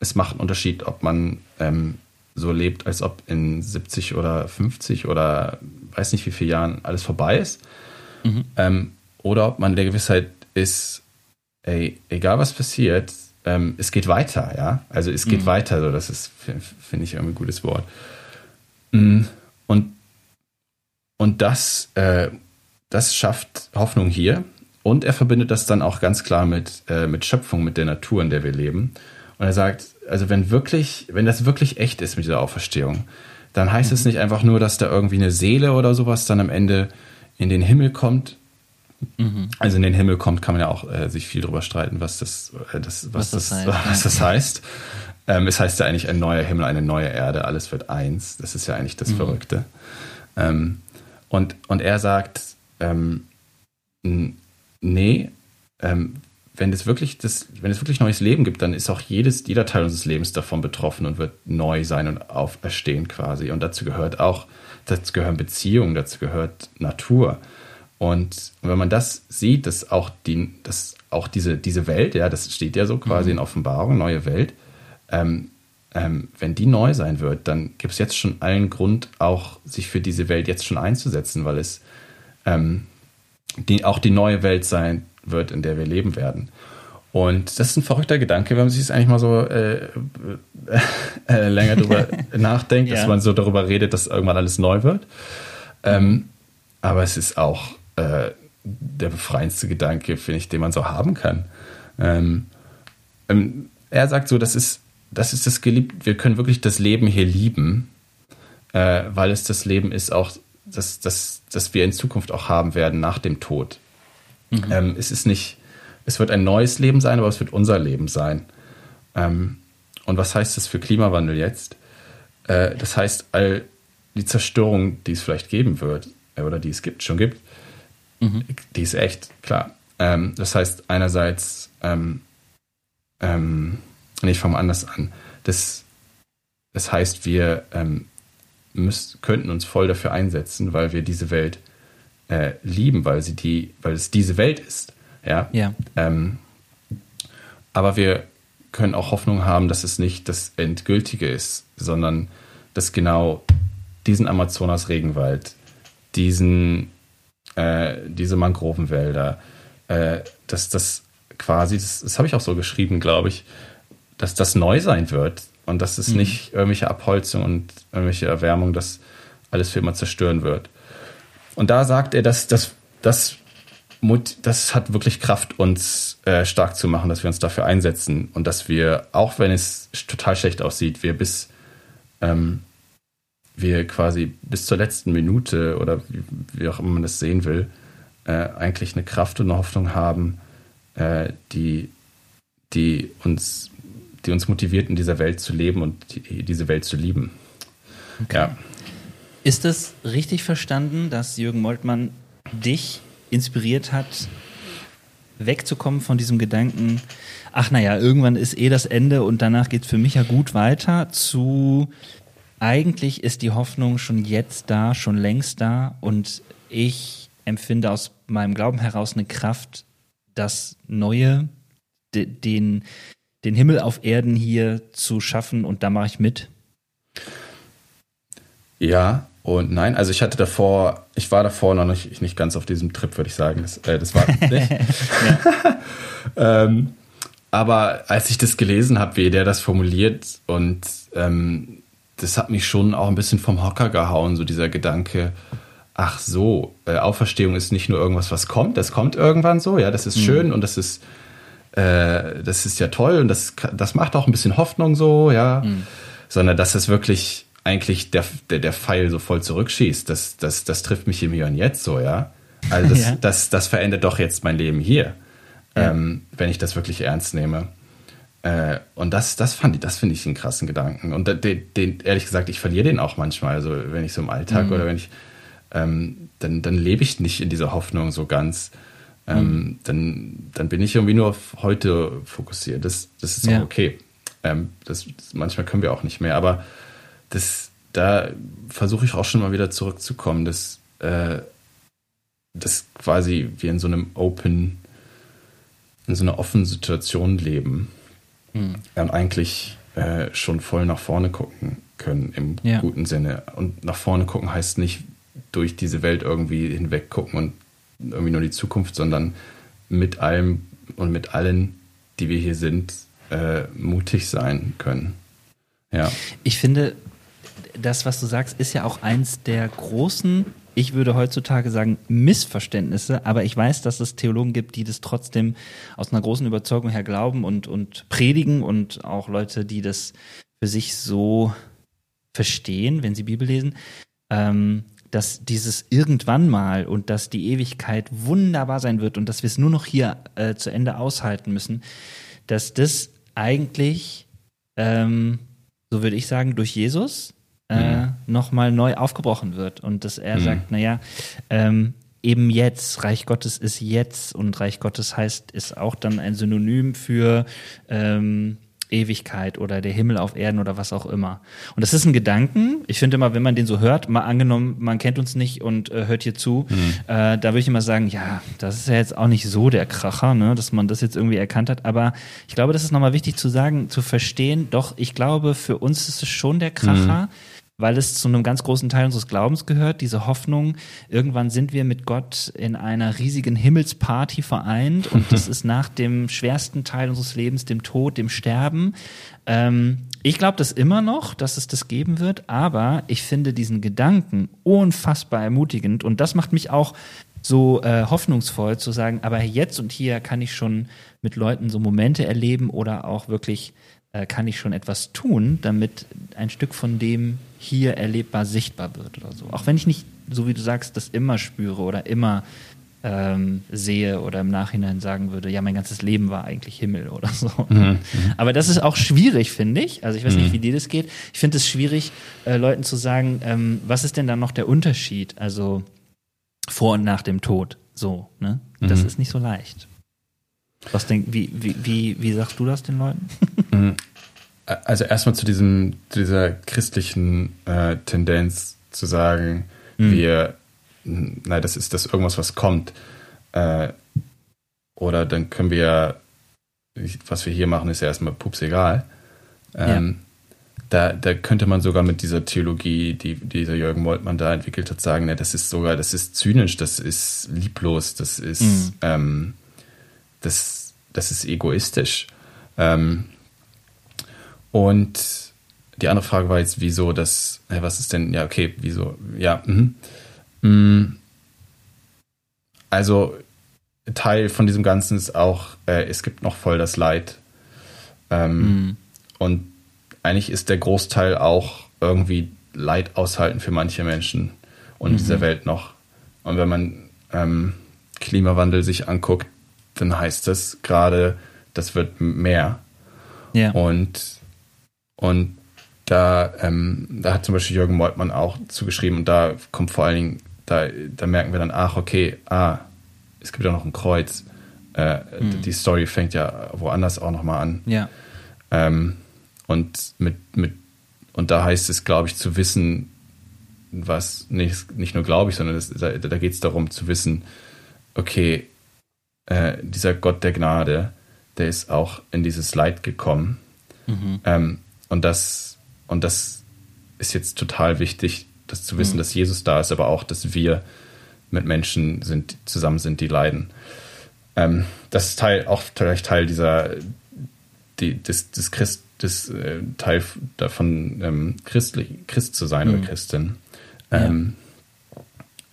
es macht einen Unterschied, ob man ähm, so lebt, als ob in 70 oder 50 oder weiß nicht wie viele Jahren alles vorbei ist. Mhm. Ähm, oder ob man der Gewissheit ist, ey, egal was passiert, ähm, es geht weiter, ja. Also es geht mhm. weiter, so das ist, finde ich, irgendwie ein gutes Wort. Mm, und, und das, äh, das schafft Hoffnung hier. Und er verbindet das dann auch ganz klar mit, äh, mit Schöpfung, mit der Natur, in der wir leben. Und er sagt, also wenn wirklich, wenn das wirklich echt ist mit dieser Auferstehung, dann heißt mhm. es nicht einfach nur, dass da irgendwie eine Seele oder sowas dann am Ende in den Himmel kommt, Mhm. Also in den Himmel kommt, kann man ja auch äh, sich viel drüber streiten, was das, äh, das, was, was, das, heißt, was das heißt. Ähm, es heißt ja eigentlich ein neuer Himmel, eine neue Erde, alles wird eins. Das ist ja eigentlich das mhm. Verrückte. Ähm, und, und er sagt, ähm, nee, ähm, wenn es wirklich das, wenn es wirklich neues Leben gibt, dann ist auch jedes, jeder Teil unseres Lebens davon betroffen und wird neu sein und auferstehen quasi. Und dazu gehört auch, dazu gehören Beziehungen, dazu gehört Natur. Und wenn man das sieht, dass auch die, dass auch diese, diese Welt, ja, das steht ja so quasi mhm. in Offenbarung, neue Welt, ähm, ähm, wenn die neu sein wird, dann gibt es jetzt schon allen Grund, auch sich für diese Welt jetzt schon einzusetzen, weil es ähm, die, auch die neue Welt sein wird, in der wir leben werden. Und das ist ein verrückter Gedanke, wenn man sich das eigentlich mal so äh, äh, länger drüber nachdenkt, ja. dass man so darüber redet, dass irgendwann alles neu wird. Ähm, aber es ist auch äh, der befreiendste Gedanke, finde ich, den man so haben kann. Ähm, ähm, er sagt so, das ist, das ist das geliebt, wir können wirklich das Leben hier lieben, äh, weil es das Leben ist, auch das, das, das wir in Zukunft auch haben werden nach dem Tod. Mhm. Ähm, es ist nicht, es wird ein neues Leben sein, aber es wird unser Leben sein. Ähm, und was heißt das für Klimawandel jetzt? Äh, das heißt, all die Zerstörung, die es vielleicht geben wird, äh, oder die es gibt, schon gibt, mhm. die ist echt, klar. Ähm, das heißt, einerseits, ähm, ähm, nee, ich fange mal anders an. Das, das heißt, wir ähm, müssen, könnten uns voll dafür einsetzen, weil wir diese Welt äh, lieben, weil sie die, weil es diese Welt ist. Ja. ja. Ähm, aber wir können auch Hoffnung haben, dass es nicht das Endgültige ist, sondern dass genau diesen Amazonas-Regenwald, diesen, äh, diese Mangrovenwälder, äh, dass das quasi, das, das habe ich auch so geschrieben, glaube ich, dass das neu sein wird und dass es mhm. nicht irgendwelche Abholzung und irgendwelche Erwärmung das alles für immer zerstören wird. Und da sagt er, dass das, das, das hat wirklich Kraft, uns äh, stark zu machen, dass wir uns dafür einsetzen und dass wir, auch wenn es total schlecht aussieht, wir bis ähm, wir quasi bis zur letzten Minute oder wie, wie auch immer man das sehen will, äh, eigentlich eine Kraft und eine Hoffnung haben, äh, die, die, uns, die uns motiviert, in dieser Welt zu leben und die, diese Welt zu lieben. Okay. Ja. Ist es richtig verstanden, dass Jürgen Moltmann dich inspiriert hat, wegzukommen von diesem Gedanken, ach naja, irgendwann ist eh das Ende und danach geht es für mich ja gut weiter, zu eigentlich ist die Hoffnung schon jetzt da, schon längst da und ich empfinde aus meinem Glauben heraus eine Kraft, das Neue, de, den, den Himmel auf Erden hier zu schaffen und da mache ich mit. Ja und nein. Also ich hatte davor, ich war davor noch nicht, nicht ganz auf diesem Trip, würde ich sagen. Das, äh, das war nicht. ähm, aber als ich das gelesen habe, wie der das formuliert und ähm, das hat mich schon auch ein bisschen vom Hocker gehauen, so dieser Gedanke, ach so, äh, Auferstehung ist nicht nur irgendwas, was kommt, das kommt irgendwann so, ja, das ist mhm. schön und das ist, äh, das ist ja toll und das, das macht auch ein bisschen Hoffnung so, ja, mhm. sondern dass es wirklich eigentlich der, der, der Pfeil so voll zurückschießt, das, das, das trifft mich im Hier und Jetzt so, ja. Also das, ja. das, das verändert doch jetzt mein Leben hier, ja. ähm, wenn ich das wirklich ernst nehme. Äh, und das, das fand ich, das finde ich einen krassen Gedanken. Und den, den, ehrlich gesagt, ich verliere den auch manchmal. Also wenn ich so im Alltag mhm. oder wenn ich, ähm, dann, dann lebe ich nicht in dieser Hoffnung so ganz. Ähm, mhm. dann, dann bin ich irgendwie nur auf heute fokussiert. Das, das ist auch okay. Ähm, das, das, manchmal können wir auch nicht mehr. Aber das, da versuche ich auch schon mal wieder zurückzukommen, dass, äh, dass quasi wir in so einem Open, in so einer offenen Situation leben mhm. dann eigentlich äh, schon voll nach vorne gucken können im ja. guten Sinne. Und nach vorne gucken heißt nicht durch diese Welt irgendwie hinweg gucken und irgendwie nur die Zukunft, sondern mit allem und mit allen, die wir hier sind, äh, mutig sein können. Ja. Ich finde, das, was du sagst, ist ja auch eins der großen ich würde heutzutage sagen, Missverständnisse, aber ich weiß, dass es Theologen gibt, die das trotzdem aus einer großen Überzeugung her glauben und, und predigen und auch Leute, die das für sich so verstehen, wenn sie Bibel lesen, ähm, dass dieses irgendwann mal und dass die Ewigkeit wunderbar sein wird und dass wir es nur noch hier äh, zu Ende aushalten müssen, dass das eigentlich, ähm, so würde ich sagen, durch Jesus äh, mhm. nochmal neu aufgebrochen wird und dass er mhm. sagt, naja, ähm, eben jetzt, Reich Gottes ist jetzt und Reich Gottes heißt, ist auch dann ein Synonym für ähm, Ewigkeit oder der Himmel auf Erden oder was auch immer. Und das ist ein Gedanken. Ich finde immer, wenn man den so hört, mal angenommen, man kennt uns nicht und äh, hört hier zu, mhm. äh, da würde ich immer sagen, ja, das ist ja jetzt auch nicht so der Kracher, ne, dass man das jetzt irgendwie erkannt hat. Aber ich glaube, das ist nochmal wichtig zu sagen, zu verstehen. Doch, ich glaube, für uns ist es schon der Kracher. Mhm weil es zu einem ganz großen Teil unseres Glaubens gehört, diese Hoffnung, irgendwann sind wir mit Gott in einer riesigen Himmelsparty vereint und das ist nach dem schwersten Teil unseres Lebens, dem Tod, dem Sterben. Ähm, ich glaube das immer noch, dass es das geben wird, aber ich finde diesen Gedanken unfassbar ermutigend und das macht mich auch so äh, hoffnungsvoll zu sagen, aber jetzt und hier kann ich schon mit Leuten so Momente erleben oder auch wirklich äh, kann ich schon etwas tun, damit ein Stück von dem hier erlebbar sichtbar wird oder so. Auch wenn ich nicht, so wie du sagst, das immer spüre oder immer ähm, sehe oder im Nachhinein sagen würde, ja, mein ganzes Leben war eigentlich Himmel oder so. Mhm. Aber das ist auch schwierig, finde ich. Also ich weiß mhm. nicht, wie dir das geht. Ich finde es schwierig, äh, Leuten zu sagen, ähm, was ist denn dann noch der Unterschied? Also vor und nach dem Tod. So, ne? Das mhm. ist nicht so leicht. Was denk, wie, wie, wie, wie sagst du das den Leuten? Mhm. Also erstmal zu diesem, dieser christlichen äh, Tendenz zu sagen, mhm. wir nein, das ist das irgendwas, was kommt. Äh, oder dann können wir, was wir hier machen, ist ja erstmal pups egal. Ähm, ja. Da, da könnte man sogar mit dieser Theologie, die dieser Jürgen Moltmann da entwickelt hat, sagen, ne, das ist sogar, das ist zynisch, das ist lieblos, das ist, mhm. ähm, das, das ist egoistisch. Ähm, und die andere Frage war jetzt, wieso das, was ist denn, ja, okay, wieso, ja, mhm. Mm. Also Teil von diesem Ganzen ist auch, äh, es gibt noch voll das Leid. Ähm, mhm. Und eigentlich ist der Großteil auch irgendwie Leid aushalten für manche Menschen und mhm. dieser Welt noch. Und wenn man ähm, Klimawandel sich anguckt, dann heißt das gerade, das wird mehr. Ja. Und, und da, ähm, da hat zum Beispiel Jürgen Meutmann auch zugeschrieben und da kommt vor allen Dingen da, da merken wir dann, ach, okay, ah, es gibt ja noch ein Kreuz. Äh, mhm. Die Story fängt ja woanders auch nochmal an. Ja. Ähm, und mit, mit, und da heißt es, glaube ich, zu wissen, was, nicht, nicht nur glaube ich, sondern das, da, da geht es darum zu wissen, okay, äh, dieser Gott der Gnade, der ist auch in dieses Leid gekommen. Mhm. Ähm, und das, und das ist jetzt total wichtig, das zu wissen, mhm. dass Jesus da ist, aber auch, dass wir mit Menschen sind, zusammen sind, die leiden. Ähm, das ist Teil, auch vielleicht Teil dieser, die, des, des Christ, des äh, Teil davon, ähm, Christlich, Christ zu sein mhm. oder Christin. Ähm, ja.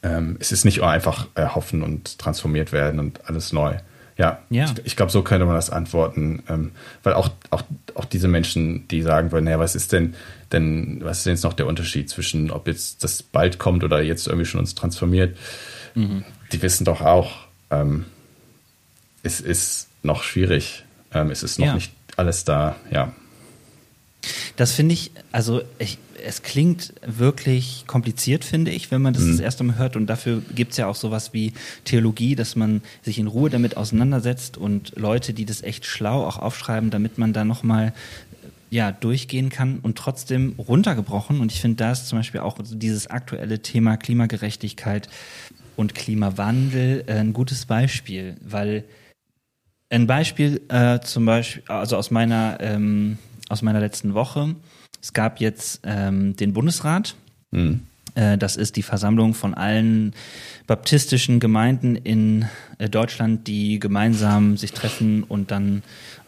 Ähm, es ist nicht einfach äh, hoffen und transformiert werden und alles neu. Ja, ja. ich, ich glaube, so könnte man das antworten, ähm, weil auch, auch, auch diese Menschen, die sagen würden, naja, was ist denn, denn was ist denn jetzt noch der Unterschied zwischen, ob jetzt das bald kommt oder jetzt irgendwie schon uns transformiert? Mhm. Die wissen doch auch, ähm, es ist noch schwierig, ähm, es ist noch ja. nicht alles da, ja. Das finde ich, also ich, es klingt wirklich kompliziert, finde ich, wenn man das mhm. das erste Mal hört. Und dafür gibt es ja auch sowas wie Theologie, dass man sich in Ruhe damit auseinandersetzt und Leute, die das echt schlau auch aufschreiben, damit man da nochmal ja, durchgehen kann und trotzdem runtergebrochen. Und ich finde, da ist zum Beispiel auch dieses aktuelle Thema Klimagerechtigkeit und Klimawandel äh, ein gutes Beispiel, weil ein Beispiel äh, zum Beispiel, also aus meiner, ähm, aus meiner letzten Woche, es gab jetzt ähm, den Bundesrat. Mhm. Äh, das ist die Versammlung von allen baptistischen Gemeinden in äh, Deutschland, die gemeinsam sich treffen und dann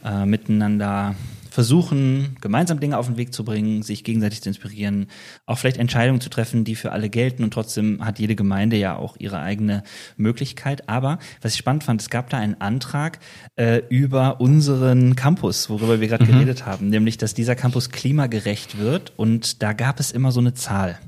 äh, miteinander versuchen, gemeinsam Dinge auf den Weg zu bringen, sich gegenseitig zu inspirieren, auch vielleicht Entscheidungen zu treffen, die für alle gelten und trotzdem hat jede Gemeinde ja auch ihre eigene Möglichkeit. Aber was ich spannend fand, es gab da einen Antrag äh, über unseren Campus, worüber wir gerade mhm. geredet haben, nämlich, dass dieser Campus klimagerecht wird und da gab es immer so eine Zahl.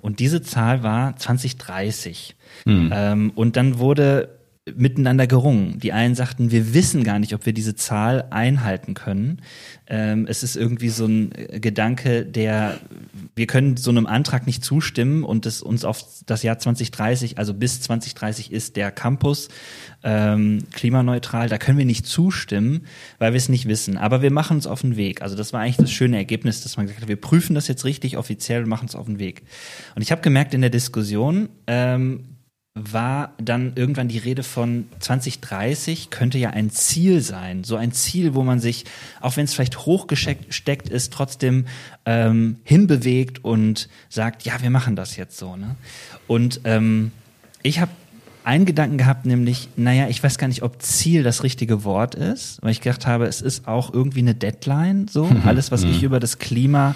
Und diese Zahl war 2030. Mhm. Ähm, und dann wurde miteinander gerungen. Die einen sagten, wir wissen gar nicht, ob wir diese Zahl einhalten können. Ähm, es ist irgendwie so ein Gedanke, der, wir können so einem Antrag nicht zustimmen und es uns auf das Jahr 2030, also bis 2030 ist der Campus ähm, klimaneutral, da können wir nicht zustimmen, weil wir es nicht wissen. Aber wir machen uns auf den Weg. Also das war eigentlich das schöne Ergebnis, dass man gesagt hat, wir prüfen das jetzt richtig offiziell und machen es auf den Weg. Und ich habe gemerkt in der Diskussion, ähm, war dann irgendwann die Rede von 2030 könnte ja ein Ziel sein. So ein Ziel, wo man sich, auch wenn es vielleicht hochgesteckt ist, trotzdem ähm, hinbewegt und sagt, ja, wir machen das jetzt so. Ne? Und ähm, ich habe einen Gedanken gehabt, nämlich, naja, ich weiß gar nicht, ob Ziel das richtige Wort ist, weil ich gedacht habe, es ist auch irgendwie eine Deadline, so. Alles, was ich mhm. über das Klima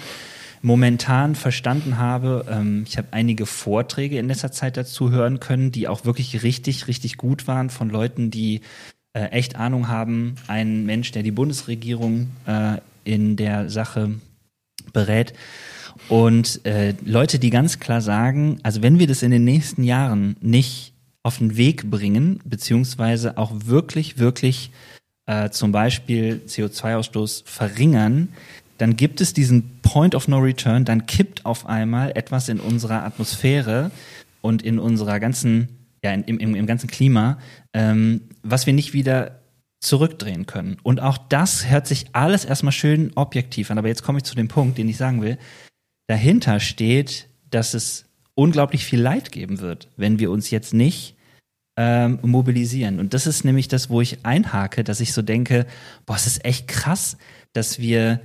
momentan verstanden habe, ähm, ich habe einige Vorträge in letzter Zeit dazu hören können, die auch wirklich richtig, richtig gut waren von Leuten, die äh, echt Ahnung haben. Ein Mensch, der die Bundesregierung äh, in der Sache berät. Und äh, Leute, die ganz klar sagen, also wenn wir das in den nächsten Jahren nicht auf den Weg bringen, beziehungsweise auch wirklich, wirklich äh, zum Beispiel CO2-Ausstoß verringern, dann gibt es diesen Point of No Return, dann kippt auf einmal etwas in unserer Atmosphäre und in unserer ganzen, ja, im, im, im ganzen Klima, ähm, was wir nicht wieder zurückdrehen können. Und auch das hört sich alles erstmal schön objektiv an. Aber jetzt komme ich zu dem Punkt, den ich sagen will. Dahinter steht, dass es unglaublich viel Leid geben wird, wenn wir uns jetzt nicht ähm, mobilisieren. Und das ist nämlich das, wo ich einhake, dass ich so denke, boah, es ist echt krass, dass wir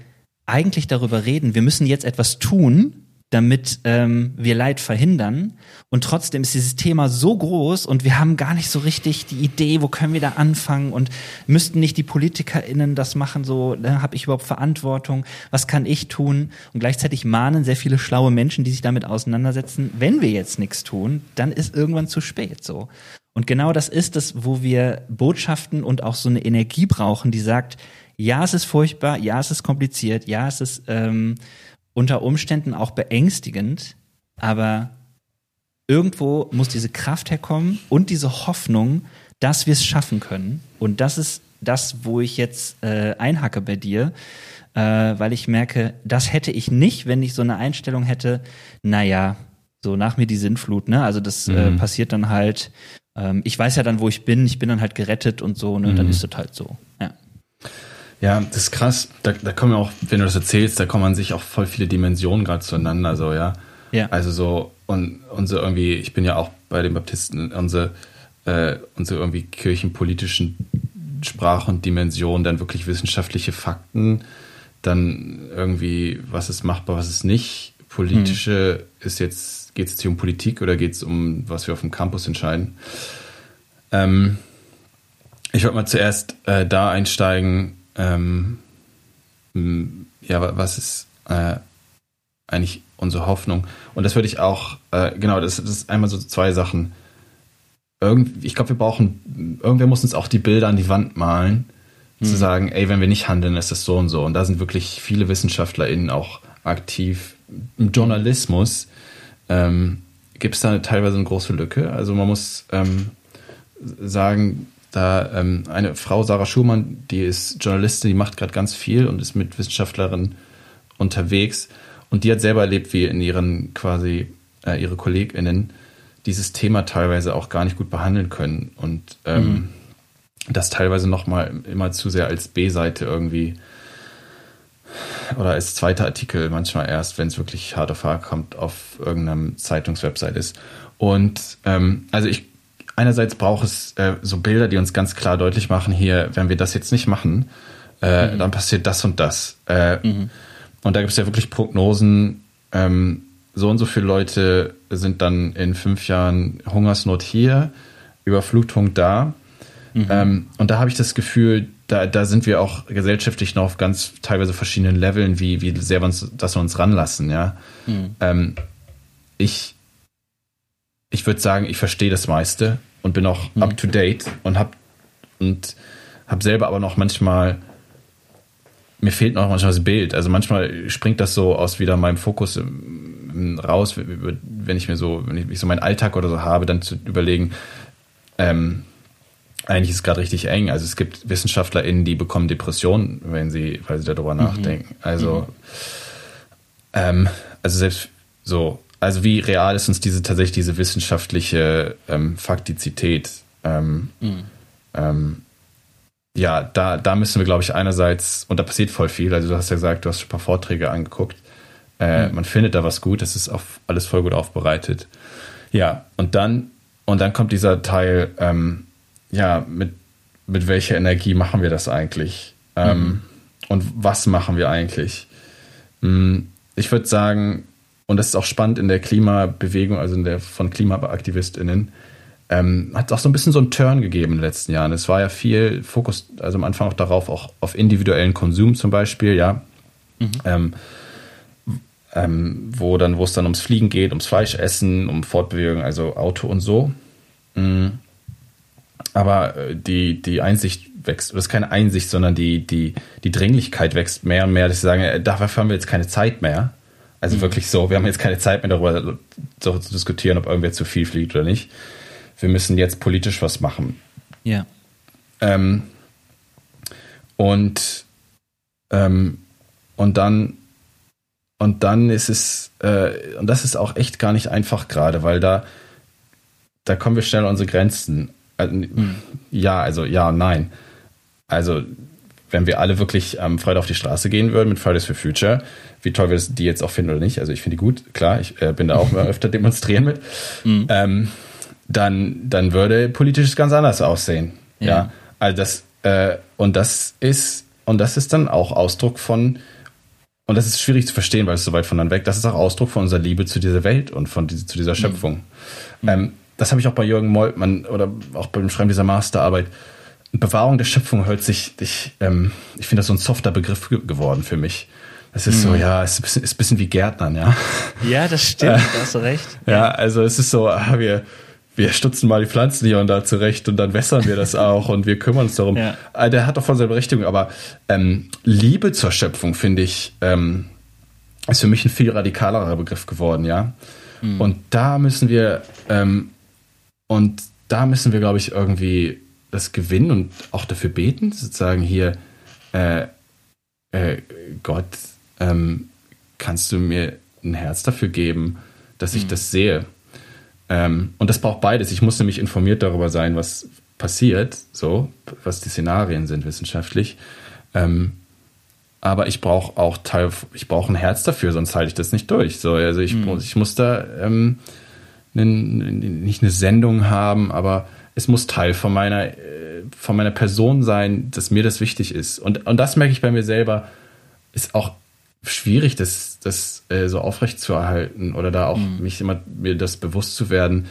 eigentlich darüber reden, wir müssen jetzt etwas tun, damit ähm, wir Leid verhindern. Und trotzdem ist dieses Thema so groß und wir haben gar nicht so richtig die Idee, wo können wir da anfangen und müssten nicht die PolitikerInnen das machen, so ne, habe ich überhaupt Verantwortung, was kann ich tun? Und gleichzeitig mahnen sehr viele schlaue Menschen, die sich damit auseinandersetzen, wenn wir jetzt nichts tun, dann ist irgendwann zu spät so. Und genau das ist es, wo wir Botschaften und auch so eine Energie brauchen, die sagt, ja, es ist furchtbar, ja, es ist kompliziert, ja, es ist ähm, unter Umständen auch beängstigend, aber irgendwo muss diese Kraft herkommen und diese Hoffnung, dass wir es schaffen können. Und das ist das, wo ich jetzt äh, einhacke bei dir, äh, weil ich merke, das hätte ich nicht, wenn ich so eine Einstellung hätte, naja, so nach mir die Sintflut, ne? Also das äh, mhm. äh, passiert dann halt, ähm, ich weiß ja dann, wo ich bin, ich bin dann halt gerettet und so, ne? Mhm. Dann ist es halt so. Ja. Ja, das ist krass. Da, da kommen auch, wenn du das erzählst, da kommen an sich auch voll viele Dimensionen gerade zueinander, so, ja. Ja. Also so, und unsere irgendwie, ich bin ja auch bei den Baptisten, unsere, äh, unsere irgendwie kirchenpolitischen Sprache und Dimensionen, dann wirklich wissenschaftliche Fakten, dann irgendwie, was ist machbar, was ist nicht. Politische hm. ist jetzt, geht es jetzt hier um Politik oder geht es um, was wir auf dem Campus entscheiden? Ähm, ich wollte mal zuerst äh, da einsteigen, ähm, ja, was ist äh, eigentlich unsere Hoffnung? Und das würde ich auch, äh, genau, das, das ist einmal so zwei Sachen. Irgend, ich glaube, wir brauchen, irgendwer muss uns auch die Bilder an die Wand malen, mhm. zu sagen, ey, wenn wir nicht handeln, ist das so und so. Und da sind wirklich viele WissenschaftlerInnen auch aktiv. Im Journalismus ähm, gibt es da teilweise eine große Lücke. Also man muss ähm, sagen, da ähm, eine Frau, Sarah Schumann, die ist Journalistin, die macht gerade ganz viel und ist mit Wissenschaftlerinnen unterwegs. Und die hat selber erlebt, wie in ihren quasi äh, ihre KollegInnen dieses Thema teilweise auch gar nicht gut behandeln können und ähm, mhm. das teilweise nochmal immer zu sehr als B-Seite irgendwie oder als zweiter Artikel manchmal erst, wenn es wirklich hart auf hart kommt, auf irgendeinem Zeitungswebsite ist. Und ähm, also ich einerseits braucht es äh, so Bilder, die uns ganz klar deutlich machen, hier, wenn wir das jetzt nicht machen, äh, mhm. dann passiert das und das. Äh, mhm. Und da gibt es ja wirklich Prognosen, ähm, so und so viele Leute sind dann in fünf Jahren Hungersnot hier, Überflutung da. Mhm. Ähm, und da habe ich das Gefühl, da, da sind wir auch gesellschaftlich noch auf ganz teilweise verschiedenen Leveln, wie, wie sehr wir uns, dass wir uns ranlassen, ja. Mhm. Ähm, ich, ich würde sagen, ich verstehe das meiste und bin auch mhm. up to date und habe und habe selber aber noch manchmal mir fehlt noch manchmal das Bild. Also manchmal springt das so aus wieder meinem Fokus ähm, raus, wenn ich mir so, wenn ich so meinen Alltag oder so habe, dann zu überlegen, ähm, eigentlich ist es gerade richtig eng. Also es gibt WissenschaftlerInnen, die bekommen Depressionen, wenn sie, weil sie darüber mhm. nachdenken. Also, mhm. ähm, also selbst so, also wie real ist uns diese tatsächlich diese wissenschaftliche ähm, Faktizität? Ähm, mhm. ähm, ja, da, da müssen wir, glaube ich, einerseits, und da passiert voll viel, also du hast ja gesagt, du hast schon ein paar Vorträge angeguckt, äh, mhm. man findet da was gut, das ist auf, alles voll gut aufbereitet. Ja, und dann, und dann kommt dieser Teil, ähm, ja, mit, mit welcher Energie machen wir das eigentlich? Ähm, mhm. Und was machen wir eigentlich? Hm, ich würde sagen, und das ist auch spannend in der Klimabewegung, also in der von KlimaaktivistInnen, ähm, hat es auch so ein bisschen so einen Turn gegeben in den letzten Jahren. Es war ja viel Fokus, also am Anfang auch darauf, auch auf individuellen Konsum zum Beispiel, ja. Mhm. Ähm, ähm, wo dann, wo es dann ums Fliegen geht, ums Fleischessen, um Fortbewegung, also Auto und so. Mhm. aber äh, die, die Einsicht wächst, das ist keine Einsicht, sondern die, die, die Dringlichkeit wächst mehr und mehr, dass sie sagen, äh, dafür haben wir jetzt keine Zeit mehr. Also mhm. wirklich so, wir haben jetzt keine Zeit mehr darüber so zu diskutieren, ob irgendwer zu viel fliegt oder nicht. Wir müssen jetzt politisch was machen. Ja. Ähm, und, ähm, und dann und dann ist es, äh, und das ist auch echt gar nicht einfach gerade, weil da, da kommen wir schnell an unsere Grenzen. Äh, mhm. Ja, also ja und nein. Also, wenn wir alle wirklich am ähm, Freitag auf die Straße gehen würden mit Fridays for Future, wie toll wir die jetzt auch finden oder nicht, also ich finde die gut, klar, ich äh, bin da auch mal öfter demonstrieren mit, mhm. ähm, dann, dann würde politisch ganz anders aussehen. Ja. ja. Also das, äh, und das ist, und das ist dann auch Ausdruck von, und das ist schwierig zu verstehen, weil es so weit voneinander weg, das ist auch Ausdruck von unserer Liebe zu dieser Welt und von diese, zu dieser mhm. Schöpfung. Mhm. Ähm, das habe ich auch bei Jürgen Moltmann oder auch beim Schreiben dieser Masterarbeit Bewahrung der Schöpfung hört sich, ich, ähm, ich finde das so ein softer Begriff geworden für mich. Es ist so, ja, es ist ein, bisschen, ist ein bisschen wie Gärtnern, ja. Ja, das stimmt, äh, da hast du recht. Ja, also es ist so, ah, wir, wir stutzen mal die Pflanzen hier und da zurecht und dann wässern wir das auch und wir kümmern uns darum. Ja. Ah, der hat doch voll seine Berechtigung, aber ähm, Liebe zur Schöpfung, finde ich, ähm, ist für mich ein viel radikalerer Begriff geworden, ja. Mhm. Und da müssen wir, ähm, und da müssen wir, glaube ich, irgendwie das gewinnen und auch dafür beten, sozusagen hier, äh, äh, Gott, ähm, kannst du mir ein Herz dafür geben, dass ich mhm. das sehe? Ähm, und das braucht beides. Ich muss nämlich informiert darüber sein, was passiert, so, was die Szenarien sind wissenschaftlich. Ähm, aber ich brauche auch Teil, ich brauche ein Herz dafür, sonst halte ich das nicht durch. So, also ich, mhm. ich muss da ähm, nicht eine Sendung haben, aber es muss Teil von meiner, äh, von meiner Person sein, dass mir das wichtig ist. Und, und das merke ich bei mir selber, ist auch schwierig, das, das äh, so aufrecht zu erhalten oder da auch mhm. mich immer mir das bewusst zu werden,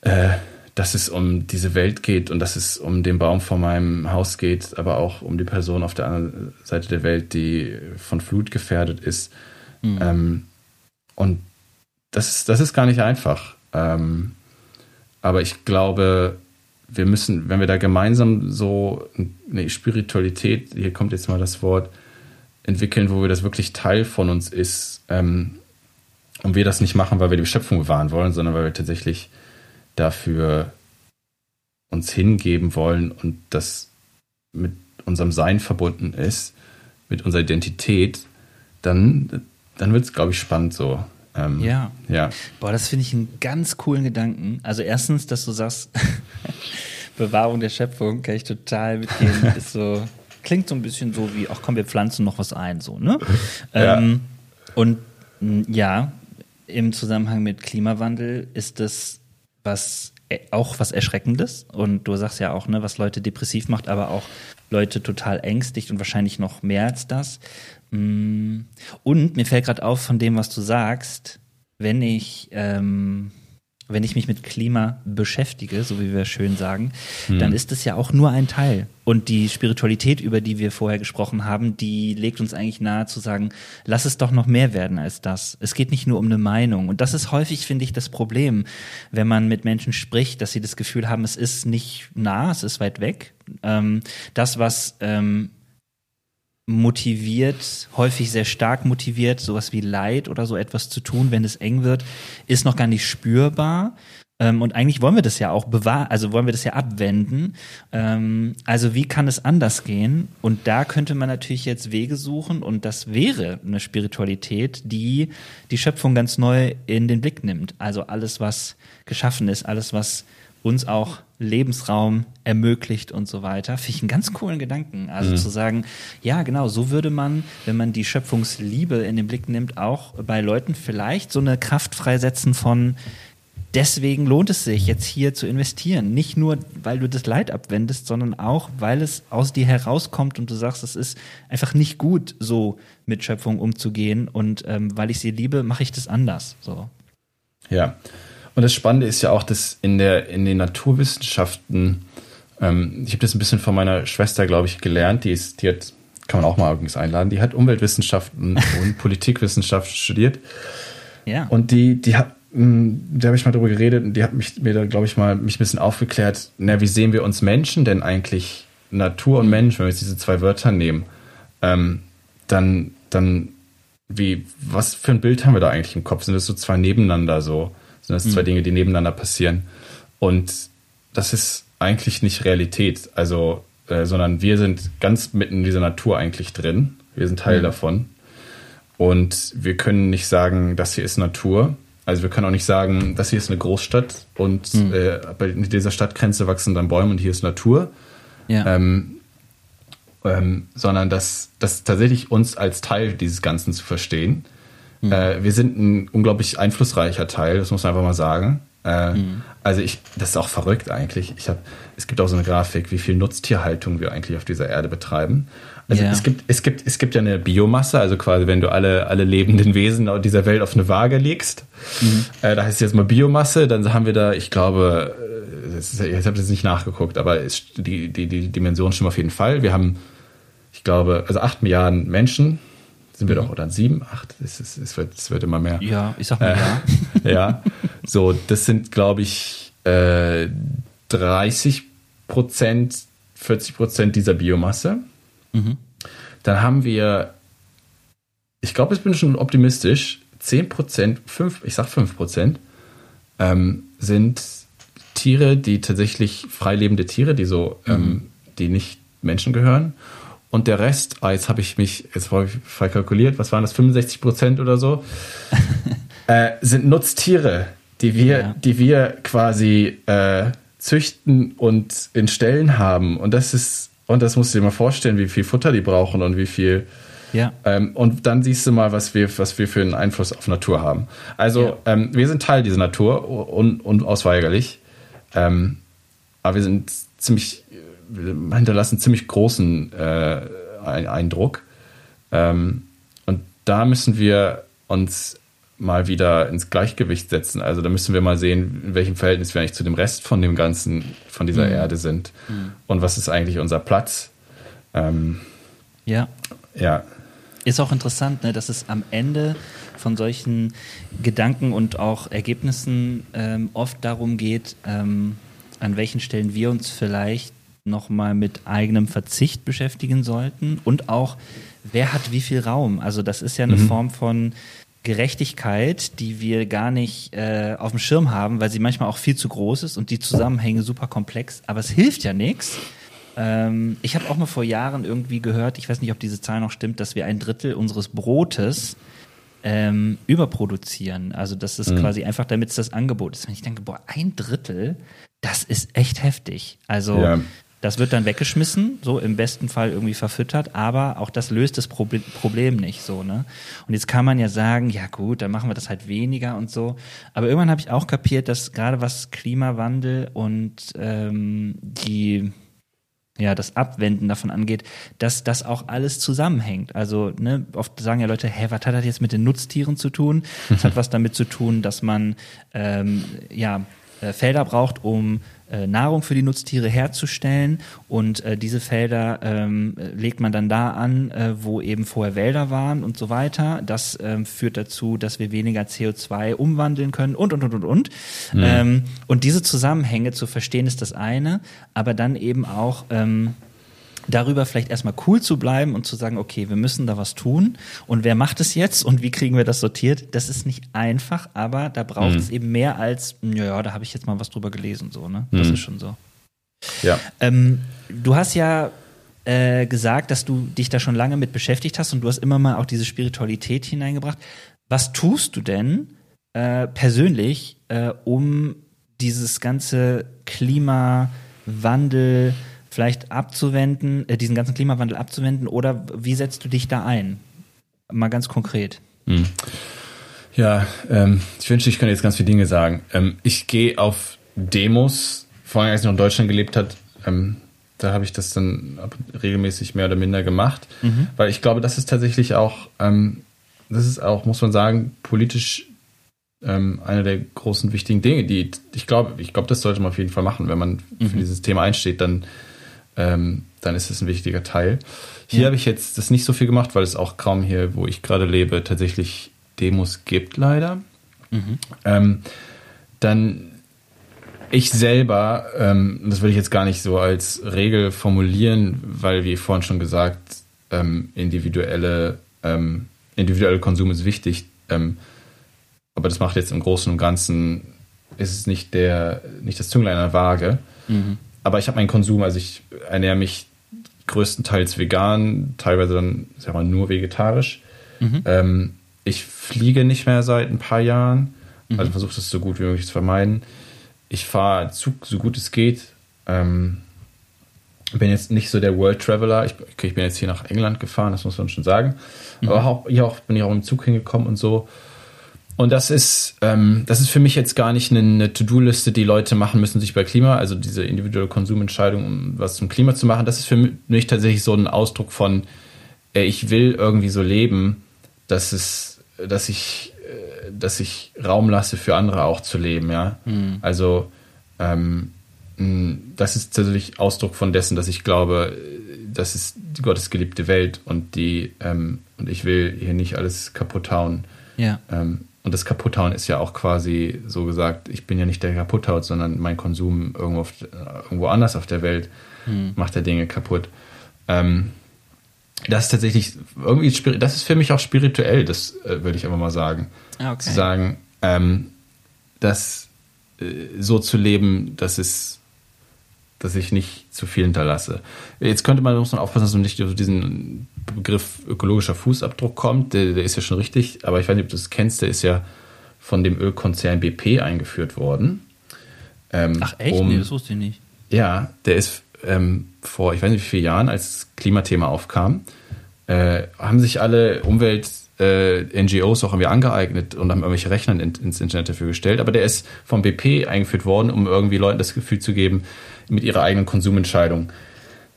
äh, dass es um diese Welt geht und dass es um den Baum vor meinem Haus geht, aber auch um die Person auf der anderen Seite der Welt, die von Flut gefährdet ist. Mhm. Ähm, und das ist, das ist gar nicht einfach. Ähm, aber ich glaube, wir müssen, wenn wir da gemeinsam so eine Spiritualität, hier kommt jetzt mal das Wort, entwickeln, wo wir das wirklich Teil von uns ist. Ähm, und wir das nicht machen, weil wir die Schöpfung bewahren wollen, sondern weil wir tatsächlich dafür uns hingeben wollen und das mit unserem Sein verbunden ist, mit unserer Identität, dann, dann wird es, glaube ich, spannend so. Ähm, ja. ja. Boah, das finde ich einen ganz coolen Gedanken. Also erstens, dass du sagst, Bewahrung der Schöpfung, kann ich total mitgehen. ist so, klingt so ein bisschen so wie, ach komm, wir pflanzen noch was ein, so, ne? Ja. Ähm, und ja, im Zusammenhang mit Klimawandel ist das was äh, auch was Erschreckendes. Und du sagst ja auch, ne, was Leute depressiv macht, aber auch Leute total ängstigt und wahrscheinlich noch mehr als das. Mm. Und mir fällt gerade auf von dem, was du sagst, wenn ich ähm, wenn ich mich mit Klima beschäftige, so wie wir schön sagen, hm. dann ist es ja auch nur ein Teil. Und die Spiritualität, über die wir vorher gesprochen haben, die legt uns eigentlich nahe zu sagen, lass es doch noch mehr werden als das. Es geht nicht nur um eine Meinung. Und das ist häufig, finde ich, das Problem, wenn man mit Menschen spricht, dass sie das Gefühl haben, es ist nicht nah, es ist weit weg. Ähm, das, was ähm, motiviert, häufig sehr stark motiviert, sowas wie Leid oder so etwas zu tun, wenn es eng wird, ist noch gar nicht spürbar. Ähm, und eigentlich wollen wir das ja auch bewahren, also wollen wir das ja abwenden. Ähm, also wie kann es anders gehen? Und da könnte man natürlich jetzt Wege suchen und das wäre eine Spiritualität, die die Schöpfung ganz neu in den Blick nimmt. Also alles, was geschaffen ist, alles, was uns auch Lebensraum ermöglicht und so weiter. Finde ich einen ganz coolen Gedanken. Also mhm. zu sagen, ja, genau, so würde man, wenn man die Schöpfungsliebe in den Blick nimmt, auch bei Leuten vielleicht so eine Kraft freisetzen von, deswegen lohnt es sich, jetzt hier zu investieren. Nicht nur, weil du das Leid abwendest, sondern auch, weil es aus dir herauskommt und du sagst, es ist einfach nicht gut, so mit Schöpfung umzugehen. Und ähm, weil ich sie liebe, mache ich das anders. So. Ja. Und das Spannende ist ja auch, dass in, der, in den Naturwissenschaften, ähm, ich habe das ein bisschen von meiner Schwester, glaube ich, gelernt, die ist, die hat, kann man auch mal übrigens einladen, die hat Umweltwissenschaften und Politikwissenschaften studiert. Ja. Und die, die hat, da habe ich mal drüber geredet und die hat mich mir da, glaube ich, mal mich ein bisschen aufgeklärt, na, wie sehen wir uns Menschen denn eigentlich, Natur und Mensch, wenn wir jetzt diese zwei Wörter nehmen, ähm, dann, dann, wie, was für ein Bild haben wir da eigentlich im Kopf? Sind das so zwei nebeneinander so? Sind das zwei mhm. Dinge, die nebeneinander passieren? Und das ist eigentlich nicht Realität, also, äh, sondern wir sind ganz mitten in dieser Natur eigentlich drin. Wir sind Teil mhm. davon. Und wir können nicht sagen, das hier ist Natur, also wir können auch nicht sagen, das hier ist eine Großstadt und mhm. äh, bei dieser Stadtgrenze wachsen dann Bäume und hier ist Natur. Ja. Ähm, ähm, sondern dass das tatsächlich uns als Teil dieses Ganzen zu verstehen. Mhm. Äh, wir sind ein unglaublich einflussreicher Teil, das muss man einfach mal sagen. Äh, mhm. Also ich, das ist auch verrückt eigentlich. Ich hab, es gibt auch so eine Grafik, wie viel Nutztierhaltung wir eigentlich auf dieser Erde betreiben. Also yeah. es gibt, es gibt, es gibt ja eine Biomasse, also quasi, wenn du alle, alle lebenden Wesen dieser Welt auf eine Waage legst, mhm. äh, da heißt es jetzt mal Biomasse, dann haben wir da, ich glaube, äh, ist, ich habe jetzt nicht nachgeguckt, aber ist, die, die, die Dimension stimmt auf jeden Fall. Wir haben, ich glaube, also acht Milliarden Menschen, sind wir mhm. doch, oder sieben, acht, es, es, es, wird, es wird immer mehr. Ja, ich sag mal äh, ja. ja, so, das sind, glaube ich, äh, 30 Prozent, 40 Prozent dieser Biomasse. Mhm. Dann haben wir, ich glaube, ich bin schon optimistisch, 10%, 5, ich sag 5%, ähm, sind Tiere, die tatsächlich freilebende Tiere, die so, ähm, mhm. ähm, die nicht Menschen gehören. Und der Rest, ah, jetzt habe ich mich, jetzt habe ich verkalkuliert, was waren das, 65% oder so, äh, sind Nutztiere, die wir, ja. die wir quasi äh, züchten und in Stellen haben. Und das ist und das musst du dir mal vorstellen, wie viel Futter die brauchen und wie viel. Ja. Ähm, und dann siehst du mal, was wir, was wir für einen Einfluss auf Natur haben. Also ja. ähm, wir sind Teil dieser Natur un, unausweigerlich. Ähm, aber wir sind ziemlich, hinterlassen ziemlich großen äh, Eindruck. Ähm, und da müssen wir uns mal wieder ins Gleichgewicht setzen. Also da müssen wir mal sehen, in welchem Verhältnis wir eigentlich zu dem Rest von dem Ganzen, von dieser mhm. Erde sind. Mhm. Und was ist eigentlich unser Platz? Ähm, ja. Ja. Ist auch interessant, ne, dass es am Ende von solchen Gedanken und auch Ergebnissen ähm, oft darum geht, ähm, an welchen Stellen wir uns vielleicht nochmal mit eigenem Verzicht beschäftigen sollten und auch, wer hat wie viel Raum. Also das ist ja eine mhm. Form von Gerechtigkeit, die wir gar nicht äh, auf dem Schirm haben, weil sie manchmal auch viel zu groß ist und die Zusammenhänge super komplex. Aber es hilft ja nichts. Ähm, ich habe auch mal vor Jahren irgendwie gehört, ich weiß nicht, ob diese Zahl noch stimmt, dass wir ein Drittel unseres Brotes ähm, überproduzieren. Also das ist mhm. quasi einfach, damit es das Angebot ist. Wenn ich denke, boah, ein Drittel, das ist echt heftig. Also ja. Das wird dann weggeschmissen, so im besten Fall irgendwie verfüttert, aber auch das löst das Problem nicht so, ne? Und jetzt kann man ja sagen, ja gut, dann machen wir das halt weniger und so. Aber irgendwann habe ich auch kapiert, dass gerade was Klimawandel und ähm, die ja, das Abwenden davon angeht, dass das auch alles zusammenhängt. Also, ne, oft sagen ja Leute, hä, was hat das jetzt mit den Nutztieren zu tun? Das hat was damit zu tun, dass man ähm, ja äh, Felder braucht, um Nahrung für die Nutztiere herzustellen und äh, diese Felder ähm, legt man dann da an, äh, wo eben vorher Wälder waren und so weiter. Das ähm, führt dazu, dass wir weniger CO2 umwandeln können und und und und und. Mhm. Ähm, und diese Zusammenhänge zu verstehen ist das eine, aber dann eben auch darüber vielleicht erstmal cool zu bleiben und zu sagen, okay, wir müssen da was tun. Und wer macht es jetzt und wie kriegen wir das sortiert? Das ist nicht einfach, aber da braucht es mhm. eben mehr als, ja, da habe ich jetzt mal was drüber gelesen, so, ne? Das mhm. ist schon so. Ja. Ähm, du hast ja äh, gesagt, dass du dich da schon lange mit beschäftigt hast und du hast immer mal auch diese Spiritualität hineingebracht. Was tust du denn äh, persönlich, äh, um dieses ganze Klimawandel, vielleicht abzuwenden, äh, diesen ganzen Klimawandel abzuwenden oder wie setzt du dich da ein? Mal ganz konkret. Hm. Ja, ähm, ich wünschte, ich könnte jetzt ganz viele Dinge sagen. Ähm, ich gehe auf Demos, vor allem als ich noch in Deutschland gelebt habe, ähm, da habe ich das dann regelmäßig mehr oder minder gemacht, mhm. weil ich glaube, das ist tatsächlich auch, ähm, das ist auch, muss man sagen, politisch ähm, einer der großen wichtigen Dinge, die ich glaube, ich glaube, das sollte man auf jeden Fall machen, wenn man mhm. für dieses Thema einsteht, dann ähm, dann ist es ein wichtiger Teil. Hier ja. habe ich jetzt das nicht so viel gemacht, weil es auch kaum hier, wo ich gerade lebe, tatsächlich Demos gibt, leider. Mhm. Ähm, dann ich selber, ähm, das will ich jetzt gar nicht so als Regel formulieren, weil wie vorhin schon gesagt, ähm, individuelle, ähm, individuelle Konsum ist wichtig. Ähm, aber das macht jetzt im Großen und Ganzen, ist es nicht, der, nicht das Zünglein einer Waage. Mhm. Aber ich habe meinen Konsum, also ich ernähre mich größtenteils vegan, teilweise dann sag mal, nur vegetarisch. Mhm. Ähm, ich fliege nicht mehr seit ein paar Jahren, also mhm. versuche das so gut wie möglich zu vermeiden ich fahre Zug so gut es geht. Ähm, bin jetzt nicht so der World Traveler. Ich, ich, bin jetzt hier nach England gefahren, das muss man schon sagen. Mhm. Aber auch, hier auch, bin ich auch im Zug hingekommen und so. Und das ist, ähm, das ist für mich jetzt gar nicht eine, eine To-Do-Liste, die Leute machen müssen, sich bei Klima, also diese individuelle Konsumentscheidung, um was zum Klima zu machen. Das ist für mich tatsächlich so ein Ausdruck von, äh, ich will irgendwie so leben, dass es, dass ich dass ich Raum lasse für andere auch zu leben, ja. Mhm. Also ähm, das ist tatsächlich Ausdruck von dessen, dass ich glaube, das ist Gottes geliebte Welt und die ähm, und ich will hier nicht alles kaputt hauen. Ja. Ähm, und das Kaputthauen ist ja auch quasi so gesagt, ich bin ja nicht der Kaputthaut, sondern mein Konsum irgendwo, auf, irgendwo anders auf der Welt mhm. macht der Dinge kaputt. Ähm, das ist tatsächlich irgendwie, das ist für mich auch spirituell, das äh, würde ich einfach mal sagen. Ah, okay. Zu sagen, ähm, dass äh, so zu leben, dass es dass ich nicht zu viel hinterlasse. Jetzt könnte man, muss man aufpassen, dass man nicht auf diesen Begriff ökologischer Fußabdruck kommt. Der, der, ist ja schon richtig, aber ich weiß nicht, ob du das kennst, der ist ja von dem Ölkonzern BP eingeführt worden. Ähm, Ach echt? Um, nee, das wusste ich nicht. Ja, der ist ähm, vor, ich weiß nicht wie vielen Jahren, als das Klimathema aufkam, äh, haben sich alle Umwelt- äh, NGOs auch irgendwie angeeignet und haben irgendwelche Rechner in, ins Internet dafür gestellt. Aber der ist vom BP eingeführt worden, um irgendwie Leuten das Gefühl zu geben, mit ihrer eigenen Konsumentscheidung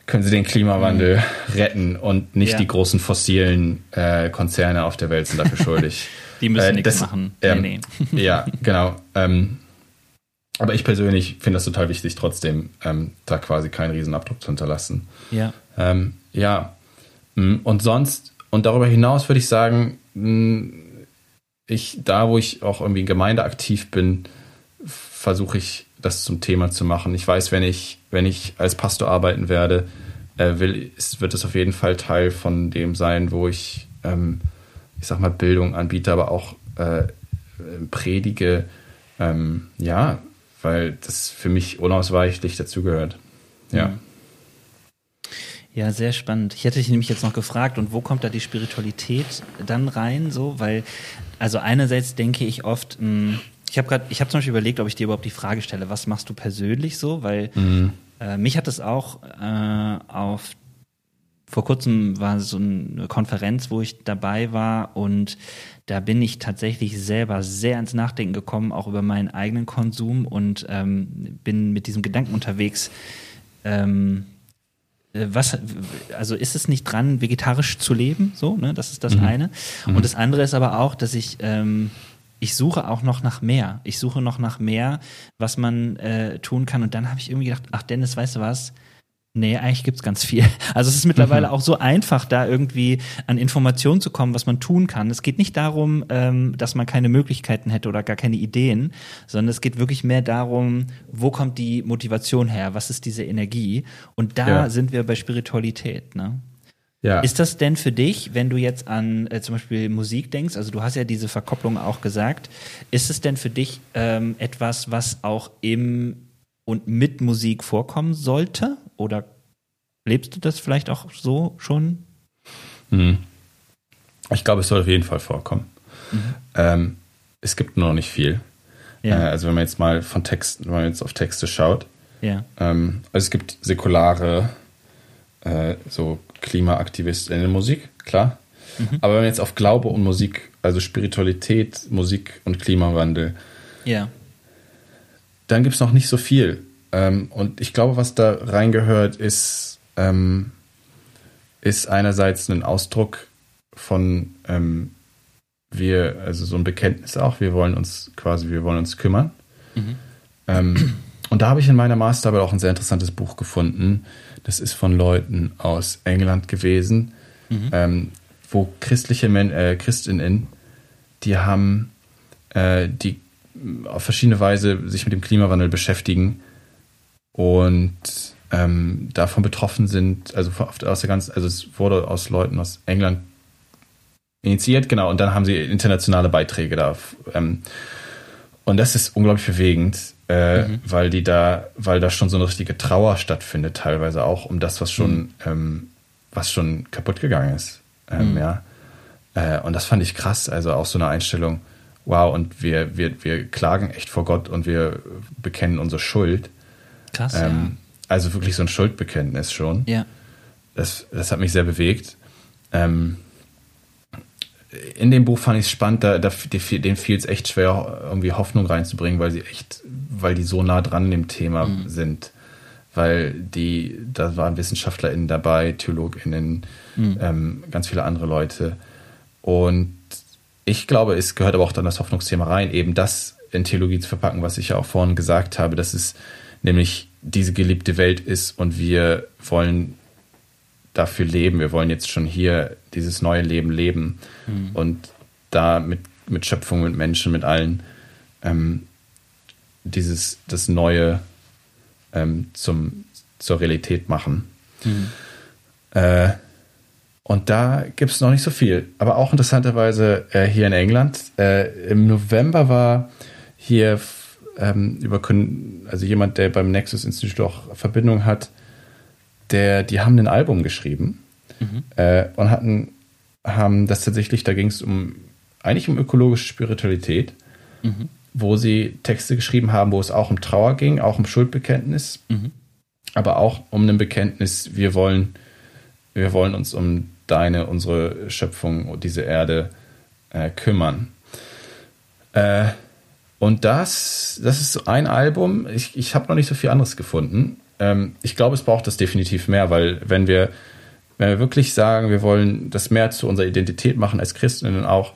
können sie den Klimawandel mhm. retten und nicht ja. die großen fossilen äh, Konzerne auf der Welt sind dafür schuldig. die müssen äh, nichts machen. Ähm, nee, nee. ja, genau. Ähm, aber ich persönlich finde das total wichtig, trotzdem ähm, da quasi keinen Riesenabdruck zu hinterlassen. Ja. Ähm, ja. Mm, und sonst, und darüber hinaus würde ich sagen, mm, ich, da wo ich auch irgendwie in Gemeinde aktiv bin, versuche ich das zum Thema zu machen. Ich weiß, wenn ich, wenn ich als Pastor arbeiten werde, äh, will, ist, wird es auf jeden Fall Teil von dem sein, wo ich, ähm, ich sag mal, Bildung anbiete, aber auch äh, predige. Ähm, ja, weil das für mich unausweichlich dazugehört. Ja. Mhm. Ja, sehr spannend. Ich hätte dich nämlich jetzt noch gefragt, und wo kommt da die Spiritualität dann rein, so? Weil, also einerseits denke ich oft, mh, hm, ich habe gerade, ich habe zum Beispiel überlegt, ob ich dir überhaupt die Frage stelle, was machst du persönlich so? Weil mhm. Äh, mich hat es auch äh, auf vor kurzem war so eine Konferenz, wo ich dabei war und da bin ich tatsächlich selber sehr ins Nachdenken gekommen, auch über meinen eigenen Konsum und ähm, bin mit diesem Gedanken unterwegs. Ähm, äh, was, also ist es nicht dran, vegetarisch zu leben? So, ne? Das ist das mhm. eine. Mhm. Und das andere ist aber auch, dass ich ähm, ich suche auch noch nach mehr. Ich suche noch nach mehr, was man äh, tun kann. Und dann habe ich irgendwie gedacht, ach Dennis, weißt du was? Nee, eigentlich gibt's ganz viel. Also es ist mittlerweile mhm. auch so einfach, da irgendwie an Informationen zu kommen, was man tun kann. Es geht nicht darum, ähm, dass man keine Möglichkeiten hätte oder gar keine Ideen, sondern es geht wirklich mehr darum, wo kommt die Motivation her, was ist diese Energie? Und da ja. sind wir bei Spiritualität. Ne? Ja. Ist das denn für dich, wenn du jetzt an äh, zum Beispiel Musik denkst, also du hast ja diese Verkopplung auch gesagt, ist es denn für dich ähm, etwas, was auch im und mit Musik vorkommen sollte? Oder lebst du das vielleicht auch so schon? Mhm. Ich glaube, es soll auf jeden Fall vorkommen. Mhm. Ähm, es gibt nur noch nicht viel. Ja. Äh, also wenn man jetzt mal von Texten, wenn man jetzt auf Texte schaut. Ja. Ähm, also es gibt säkulare, äh, so Klimaaktivisten in der Musik, klar. Mhm. Aber wenn man jetzt auf Glaube und Musik, also Spiritualität, Musik und Klimawandel, ja. dann gibt es noch nicht so viel. Ähm, und ich glaube, was da reingehört, ist, ähm, ist einerseits ein Ausdruck von ähm, wir, also so ein Bekenntnis auch, wir wollen uns quasi, wir wollen uns kümmern. Mhm. Und da habe ich in meiner Masterarbeit auch ein sehr interessantes Buch gefunden. Das ist von Leuten aus England gewesen, mhm. ähm, wo christliche Men äh, Christinnen, die haben äh, die auf verschiedene Weise sich mit dem Klimawandel beschäftigen und ähm, davon betroffen sind, also aus der ganzen, also es wurde aus Leuten aus England initiiert, genau, und dann haben sie internationale Beiträge da. Ähm, und das ist unglaublich bewegend, äh, mhm. weil die da, weil da schon so eine richtige Trauer stattfindet, teilweise auch um das, was schon, mhm. ähm, was schon kaputt gegangen ist. Ähm, mhm. Ja. Äh, und das fand ich krass, also auch so eine Einstellung, wow, und wir, wir, wir klagen echt vor Gott und wir bekennen unsere Schuld. Krass. Ähm, ja. Also wirklich so ein Schuldbekenntnis schon. Ja. Das, das hat mich sehr bewegt. Ähm, in dem Buch fand ich es spannend, da, da, denen fiel es echt schwer, irgendwie Hoffnung reinzubringen, weil sie echt, weil die so nah dran dem Thema mhm. sind. Weil die, da waren WissenschaftlerInnen dabei, TheologInnen, mhm. ähm, ganz viele andere Leute. Und ich glaube, es gehört aber auch dann das Hoffnungsthema rein, eben das in Theologie zu verpacken, was ich ja auch vorhin gesagt habe, dass es nämlich diese geliebte Welt ist und wir wollen dafür leben. Wir wollen jetzt schon hier dieses neue Leben leben mhm. und da mit, mit Schöpfung, mit Menschen, mit allen ähm, dieses, das Neue ähm, zum, zur Realität machen. Mhm. Äh, und da gibt es noch nicht so viel. Aber auch interessanterweise äh, hier in England. Äh, Im November war hier ähm, über, also jemand, der beim Nexus Institute auch Verbindung hat, der, die haben ein Album geschrieben mhm. äh, und hatten, haben das tatsächlich, da ging es um eigentlich um ökologische Spiritualität, mhm. wo sie Texte geschrieben haben, wo es auch um Trauer ging, auch um Schuldbekenntnis, mhm. aber auch um ein Bekenntnis, wir wollen, wir wollen uns um deine, unsere Schöpfung, diese Erde äh, kümmern. Äh, und das, das ist so ein Album. Ich, ich habe noch nicht so viel anderes gefunden. Ähm, ich glaube, es braucht das definitiv mehr, weil wenn wir, wenn wir wirklich sagen, wir wollen das mehr zu unserer Identität machen als Christen auch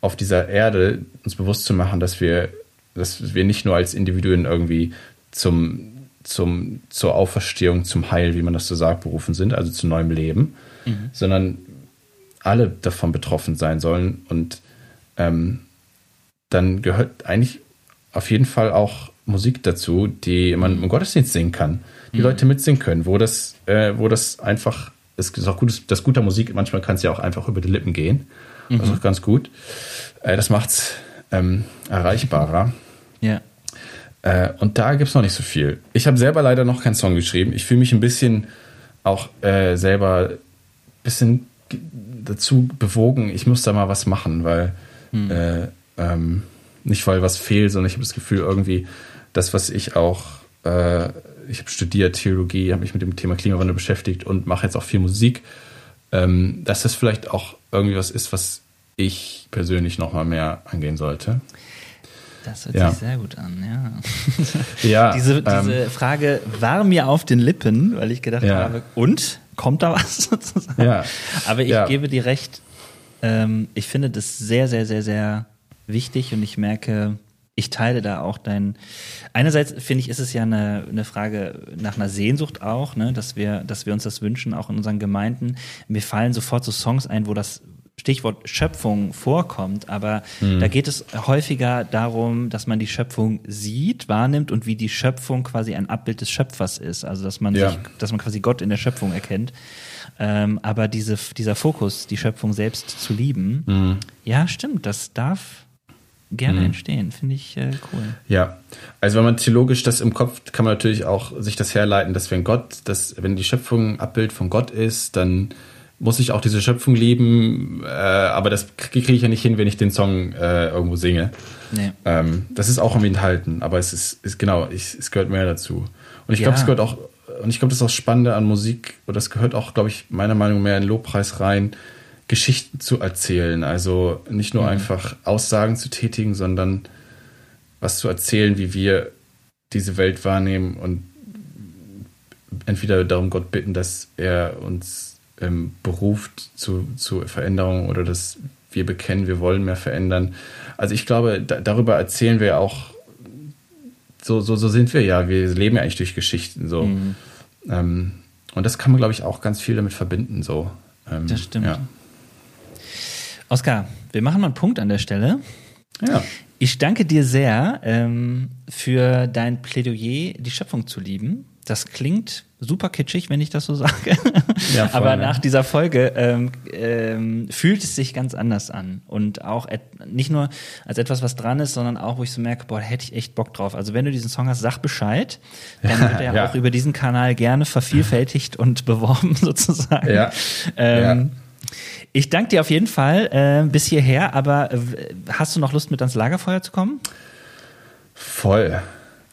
auf dieser Erde uns bewusst zu machen, dass wir, dass wir nicht nur als Individuen irgendwie zum, zum, zur Auferstehung, zum Heil, wie man das so sagt, berufen sind, also zu neuem Leben, mhm. sondern alle davon betroffen sein sollen. Und ähm, dann gehört eigentlich auf jeden Fall auch Musik dazu, die man im Gottesdienst singen kann, die mhm. Leute mitsingen können, wo das, äh, wo das einfach, es ist auch gut, das guter Musik, manchmal kann es ja auch einfach über die Lippen gehen. Mhm. Das ist auch ganz gut. Äh, das macht's ähm, erreichbarer. Ja. Äh, und da gibt es noch nicht so viel. Ich habe selber leider noch keinen Song geschrieben. Ich fühle mich ein bisschen auch äh, selber ein bisschen dazu bewogen, ich muss da mal was machen, weil mhm. äh, ähm, nicht weil was fehlt, sondern ich habe das Gefühl, irgendwie das, was ich auch, äh, ich habe studiert Theologie, habe mich mit dem Thema Klimawandel beschäftigt und mache jetzt auch viel Musik, ähm, dass das vielleicht auch irgendwie was ist, was ich persönlich nochmal mehr angehen sollte. Das hört ja. sich sehr gut an, ja. ja diese, diese ähm, Frage war mir auf den Lippen, weil ich gedacht ja. habe, und? Kommt da was sozusagen? Ja. Aber ich ja. gebe dir recht, ähm, ich finde das sehr, sehr, sehr, sehr wichtig und ich merke, ich teile da auch dein. Einerseits finde ich, ist es ja eine, eine Frage nach einer Sehnsucht auch, ne, dass wir, dass wir uns das wünschen, auch in unseren Gemeinden. Mir fallen sofort so Songs ein, wo das Stichwort Schöpfung vorkommt, aber mhm. da geht es häufiger darum, dass man die Schöpfung sieht, wahrnimmt und wie die Schöpfung quasi ein Abbild des Schöpfers ist. Also dass man ja. sich, dass man quasi Gott in der Schöpfung erkennt. Ähm, aber diese, dieser Fokus, die Schöpfung selbst zu lieben, mhm. ja, stimmt, das darf gerne mhm. entstehen. Finde ich äh, cool. Ja, also wenn man theologisch das im Kopf, kann man natürlich auch sich das herleiten, dass wenn Gott, dass wenn die Schöpfung ein Abbild von Gott ist, dann muss ich auch diese Schöpfung lieben, äh, aber das kriege ich ja nicht hin, wenn ich den Song äh, irgendwo singe. Nee. Ähm, das ist auch irgendwie enthalten, aber es ist, ist genau, ich, es gehört mehr dazu. Und ich ja. glaube, es gehört auch, und ich glaube, das ist auch Spannende an Musik, oder das gehört auch, glaube ich, meiner Meinung nach mehr in Lobpreis rein, Geschichten zu erzählen. Also nicht nur mhm. einfach Aussagen zu tätigen, sondern was zu erzählen, wie wir diese Welt wahrnehmen und entweder darum Gott bitten, dass er uns ähm, beruft zu, zu Veränderung oder dass wir bekennen, wir wollen mehr verändern. Also ich glaube, da, darüber erzählen wir auch, so, so, so sind wir ja, wir leben ja eigentlich durch Geschichten so. Mhm. Ähm, und das kann man, glaube ich, auch ganz viel damit verbinden. So. Ähm, das stimmt. Ja. Oskar, wir machen mal einen Punkt an der Stelle. Ja. Ich danke dir sehr ähm, für dein Plädoyer, die Schöpfung zu lieben. Das klingt super kitschig, wenn ich das so sage. Ja, voll, Aber nach dieser Folge ähm, ähm, fühlt es sich ganz anders an. Und auch nicht nur als etwas, was dran ist, sondern auch, wo ich so merke, boah, da hätte ich echt Bock drauf. Also wenn du diesen Song hast, sag Bescheid. Dann wird er ja. auch über diesen Kanal gerne vervielfältigt und beworben sozusagen. Ja. Ähm, ja. Ich danke dir auf jeden Fall äh, bis hierher, aber äh, hast du noch Lust, mit ans Lagerfeuer zu kommen? Voll.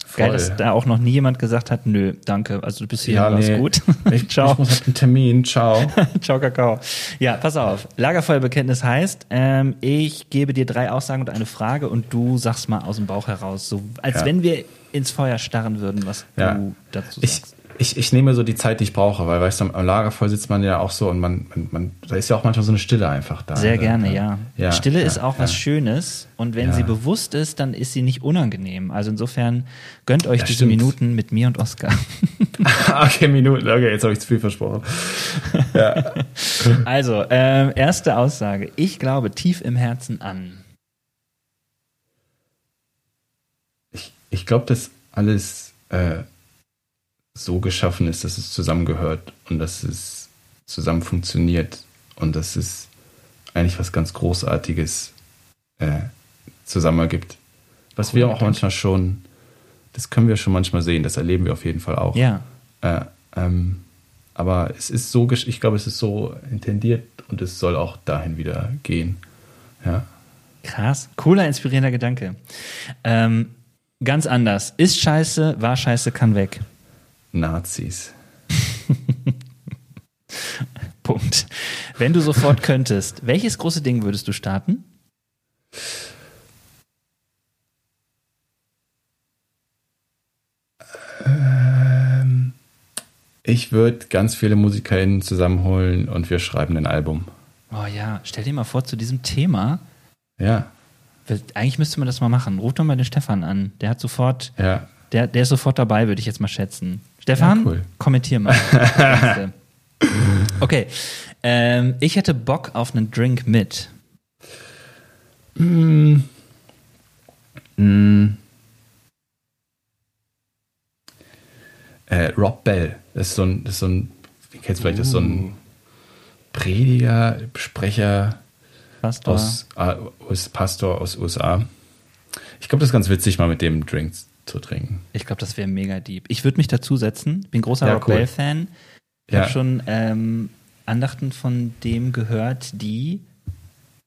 Voll. Geil, dass da auch noch nie jemand gesagt hat, nö, danke, also du bist hier, ja, nee. gut. Ich, Ciao. Ich muss halt einen Termin, ciao. ciao, Kakao. Ja, pass auf. Lagerfeuerbekenntnis heißt, ähm, ich gebe dir drei Aussagen und eine Frage und du sagst mal aus dem Bauch heraus, so als ja. wenn wir ins Feuer starren würden, was ja. du dazu sagst. Ich, ich, ich nehme so die Zeit, die ich brauche, weil weißt du, am Lagerfeuer sitzt man ja auch so und man, man, man da ist ja auch manchmal so eine Stille einfach da. Sehr gerne, ja. ja. Stille ja, ist auch was Schönes und wenn sie bewusst ist, dann ist sie nicht unangenehm. Also insofern gönnt euch diese stimmt. Minuten mit mir und Oskar. okay, Minuten, okay, jetzt habe ich zu viel versprochen. Also, äh, erste Aussage. Ich glaube tief im Herzen an. Ich, ich glaube, dass alles äh, so geschaffen ist, dass es zusammengehört und dass es zusammen funktioniert und dass es eigentlich was ganz Großartiges äh, zusammen ergibt. Was cool, wir auch manchmal schon, das können wir schon manchmal sehen, das erleben wir auf jeden Fall auch. Ja. Äh, ähm, aber es ist so, ich glaube, es ist so intendiert und es soll auch dahin wieder gehen. Ja. Krass, cooler, inspirierender Gedanke. Ähm, ganz anders. Ist scheiße, war scheiße, kann weg. Nazis. Punkt. Wenn du sofort könntest, welches große Ding würdest du starten? Ähm, ich würde ganz viele MusikerInnen zusammenholen und wir schreiben ein Album. Oh ja, stell dir mal vor, zu diesem Thema. Ja. Eigentlich müsste man das mal machen. Ruf doch mal den Stefan an. Der hat sofort. Ja. Der, der ist sofort dabei, würde ich jetzt mal schätzen. Stefan, ja, cool. kommentier mal. okay. Ähm, ich hätte Bock auf einen Drink mit. Mm. Mm. Äh, Rob Bell. Das ist so ein, das ist so ein kennst vielleicht, das ist so ein uh. Prediger, Sprecher Pastor. Aus, äh, aus Pastor aus USA. Ich glaube, das ist ganz witzig, mal mit dem Drink zu trinken. Ich glaube, das wäre mega deep. Ich würde mich dazusetzen. Bin großer ja, Rock cool. Bell-Fan. Ich ja. habe schon ähm, Andachten von dem gehört, die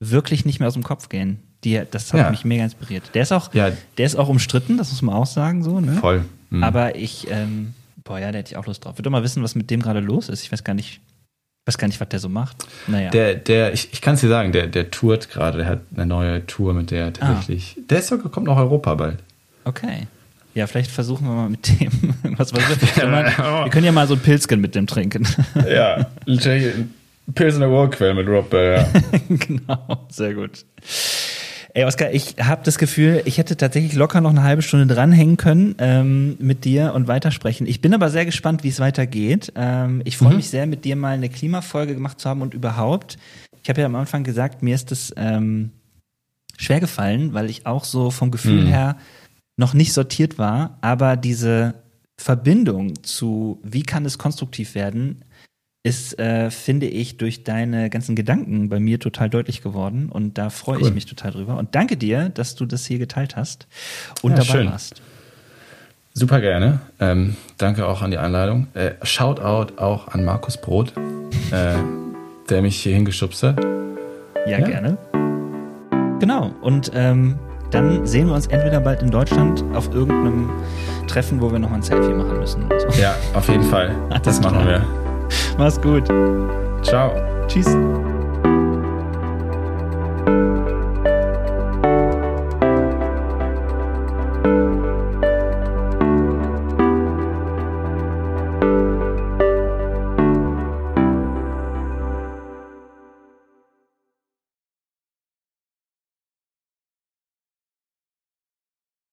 wirklich nicht mehr aus dem Kopf gehen. Die, das hat ja. mich mega inspiriert. Der ist auch, ja. der ist auch umstritten, das muss man auch sagen, so, ne? Voll. Mhm. Aber ich, ähm, boah, ja, da hätte ich auch Lust drauf. Ich würde mal wissen, was mit dem gerade los ist. Ich weiß gar nicht, weiß gar nicht, was der so macht. Naja. Der, der, ich, ich kann es dir sagen, der, der tourt gerade, der hat eine neue Tour, mit der tatsächlich. Ah. Der ist sogar, kommt nach Europa bald. Okay. Ja, vielleicht versuchen wir mal mit dem irgendwas. Wir, mal, wir können ja mal so ein Pilzken mit dem trinken. Ja, Pilsener Urquell mit Rob Bell, ja. genau, sehr gut. Ey, Oskar, ich habe das Gefühl, ich hätte tatsächlich locker noch eine halbe Stunde dranhängen können ähm, mit dir und weitersprechen. Ich bin aber sehr gespannt, wie es weitergeht. Ähm, ich freue mhm. mich sehr, mit dir mal eine Klimafolge gemacht zu haben und überhaupt. Ich habe ja am Anfang gesagt, mir ist das ähm, schwer gefallen, weil ich auch so vom Gefühl mhm. her noch nicht sortiert war, aber diese Verbindung zu, wie kann es konstruktiv werden, ist, äh, finde ich, durch deine ganzen Gedanken bei mir total deutlich geworden. Und da freue cool. ich mich total drüber. Und danke dir, dass du das hier geteilt hast und ja, dabei schön. warst. Super gerne. Ähm, danke auch an die Einladung. Äh, Shoutout auch an Markus Brot, äh, der mich hier hingeschubst hat. Ja, ja, gerne. Genau. Und ähm, dann sehen wir uns entweder bald in Deutschland auf irgendeinem Treffen, wo wir noch ein Selfie machen müssen. So. Ja, auf jeden Fall. Das machen wir. Mach's gut. Ciao. Tschüss.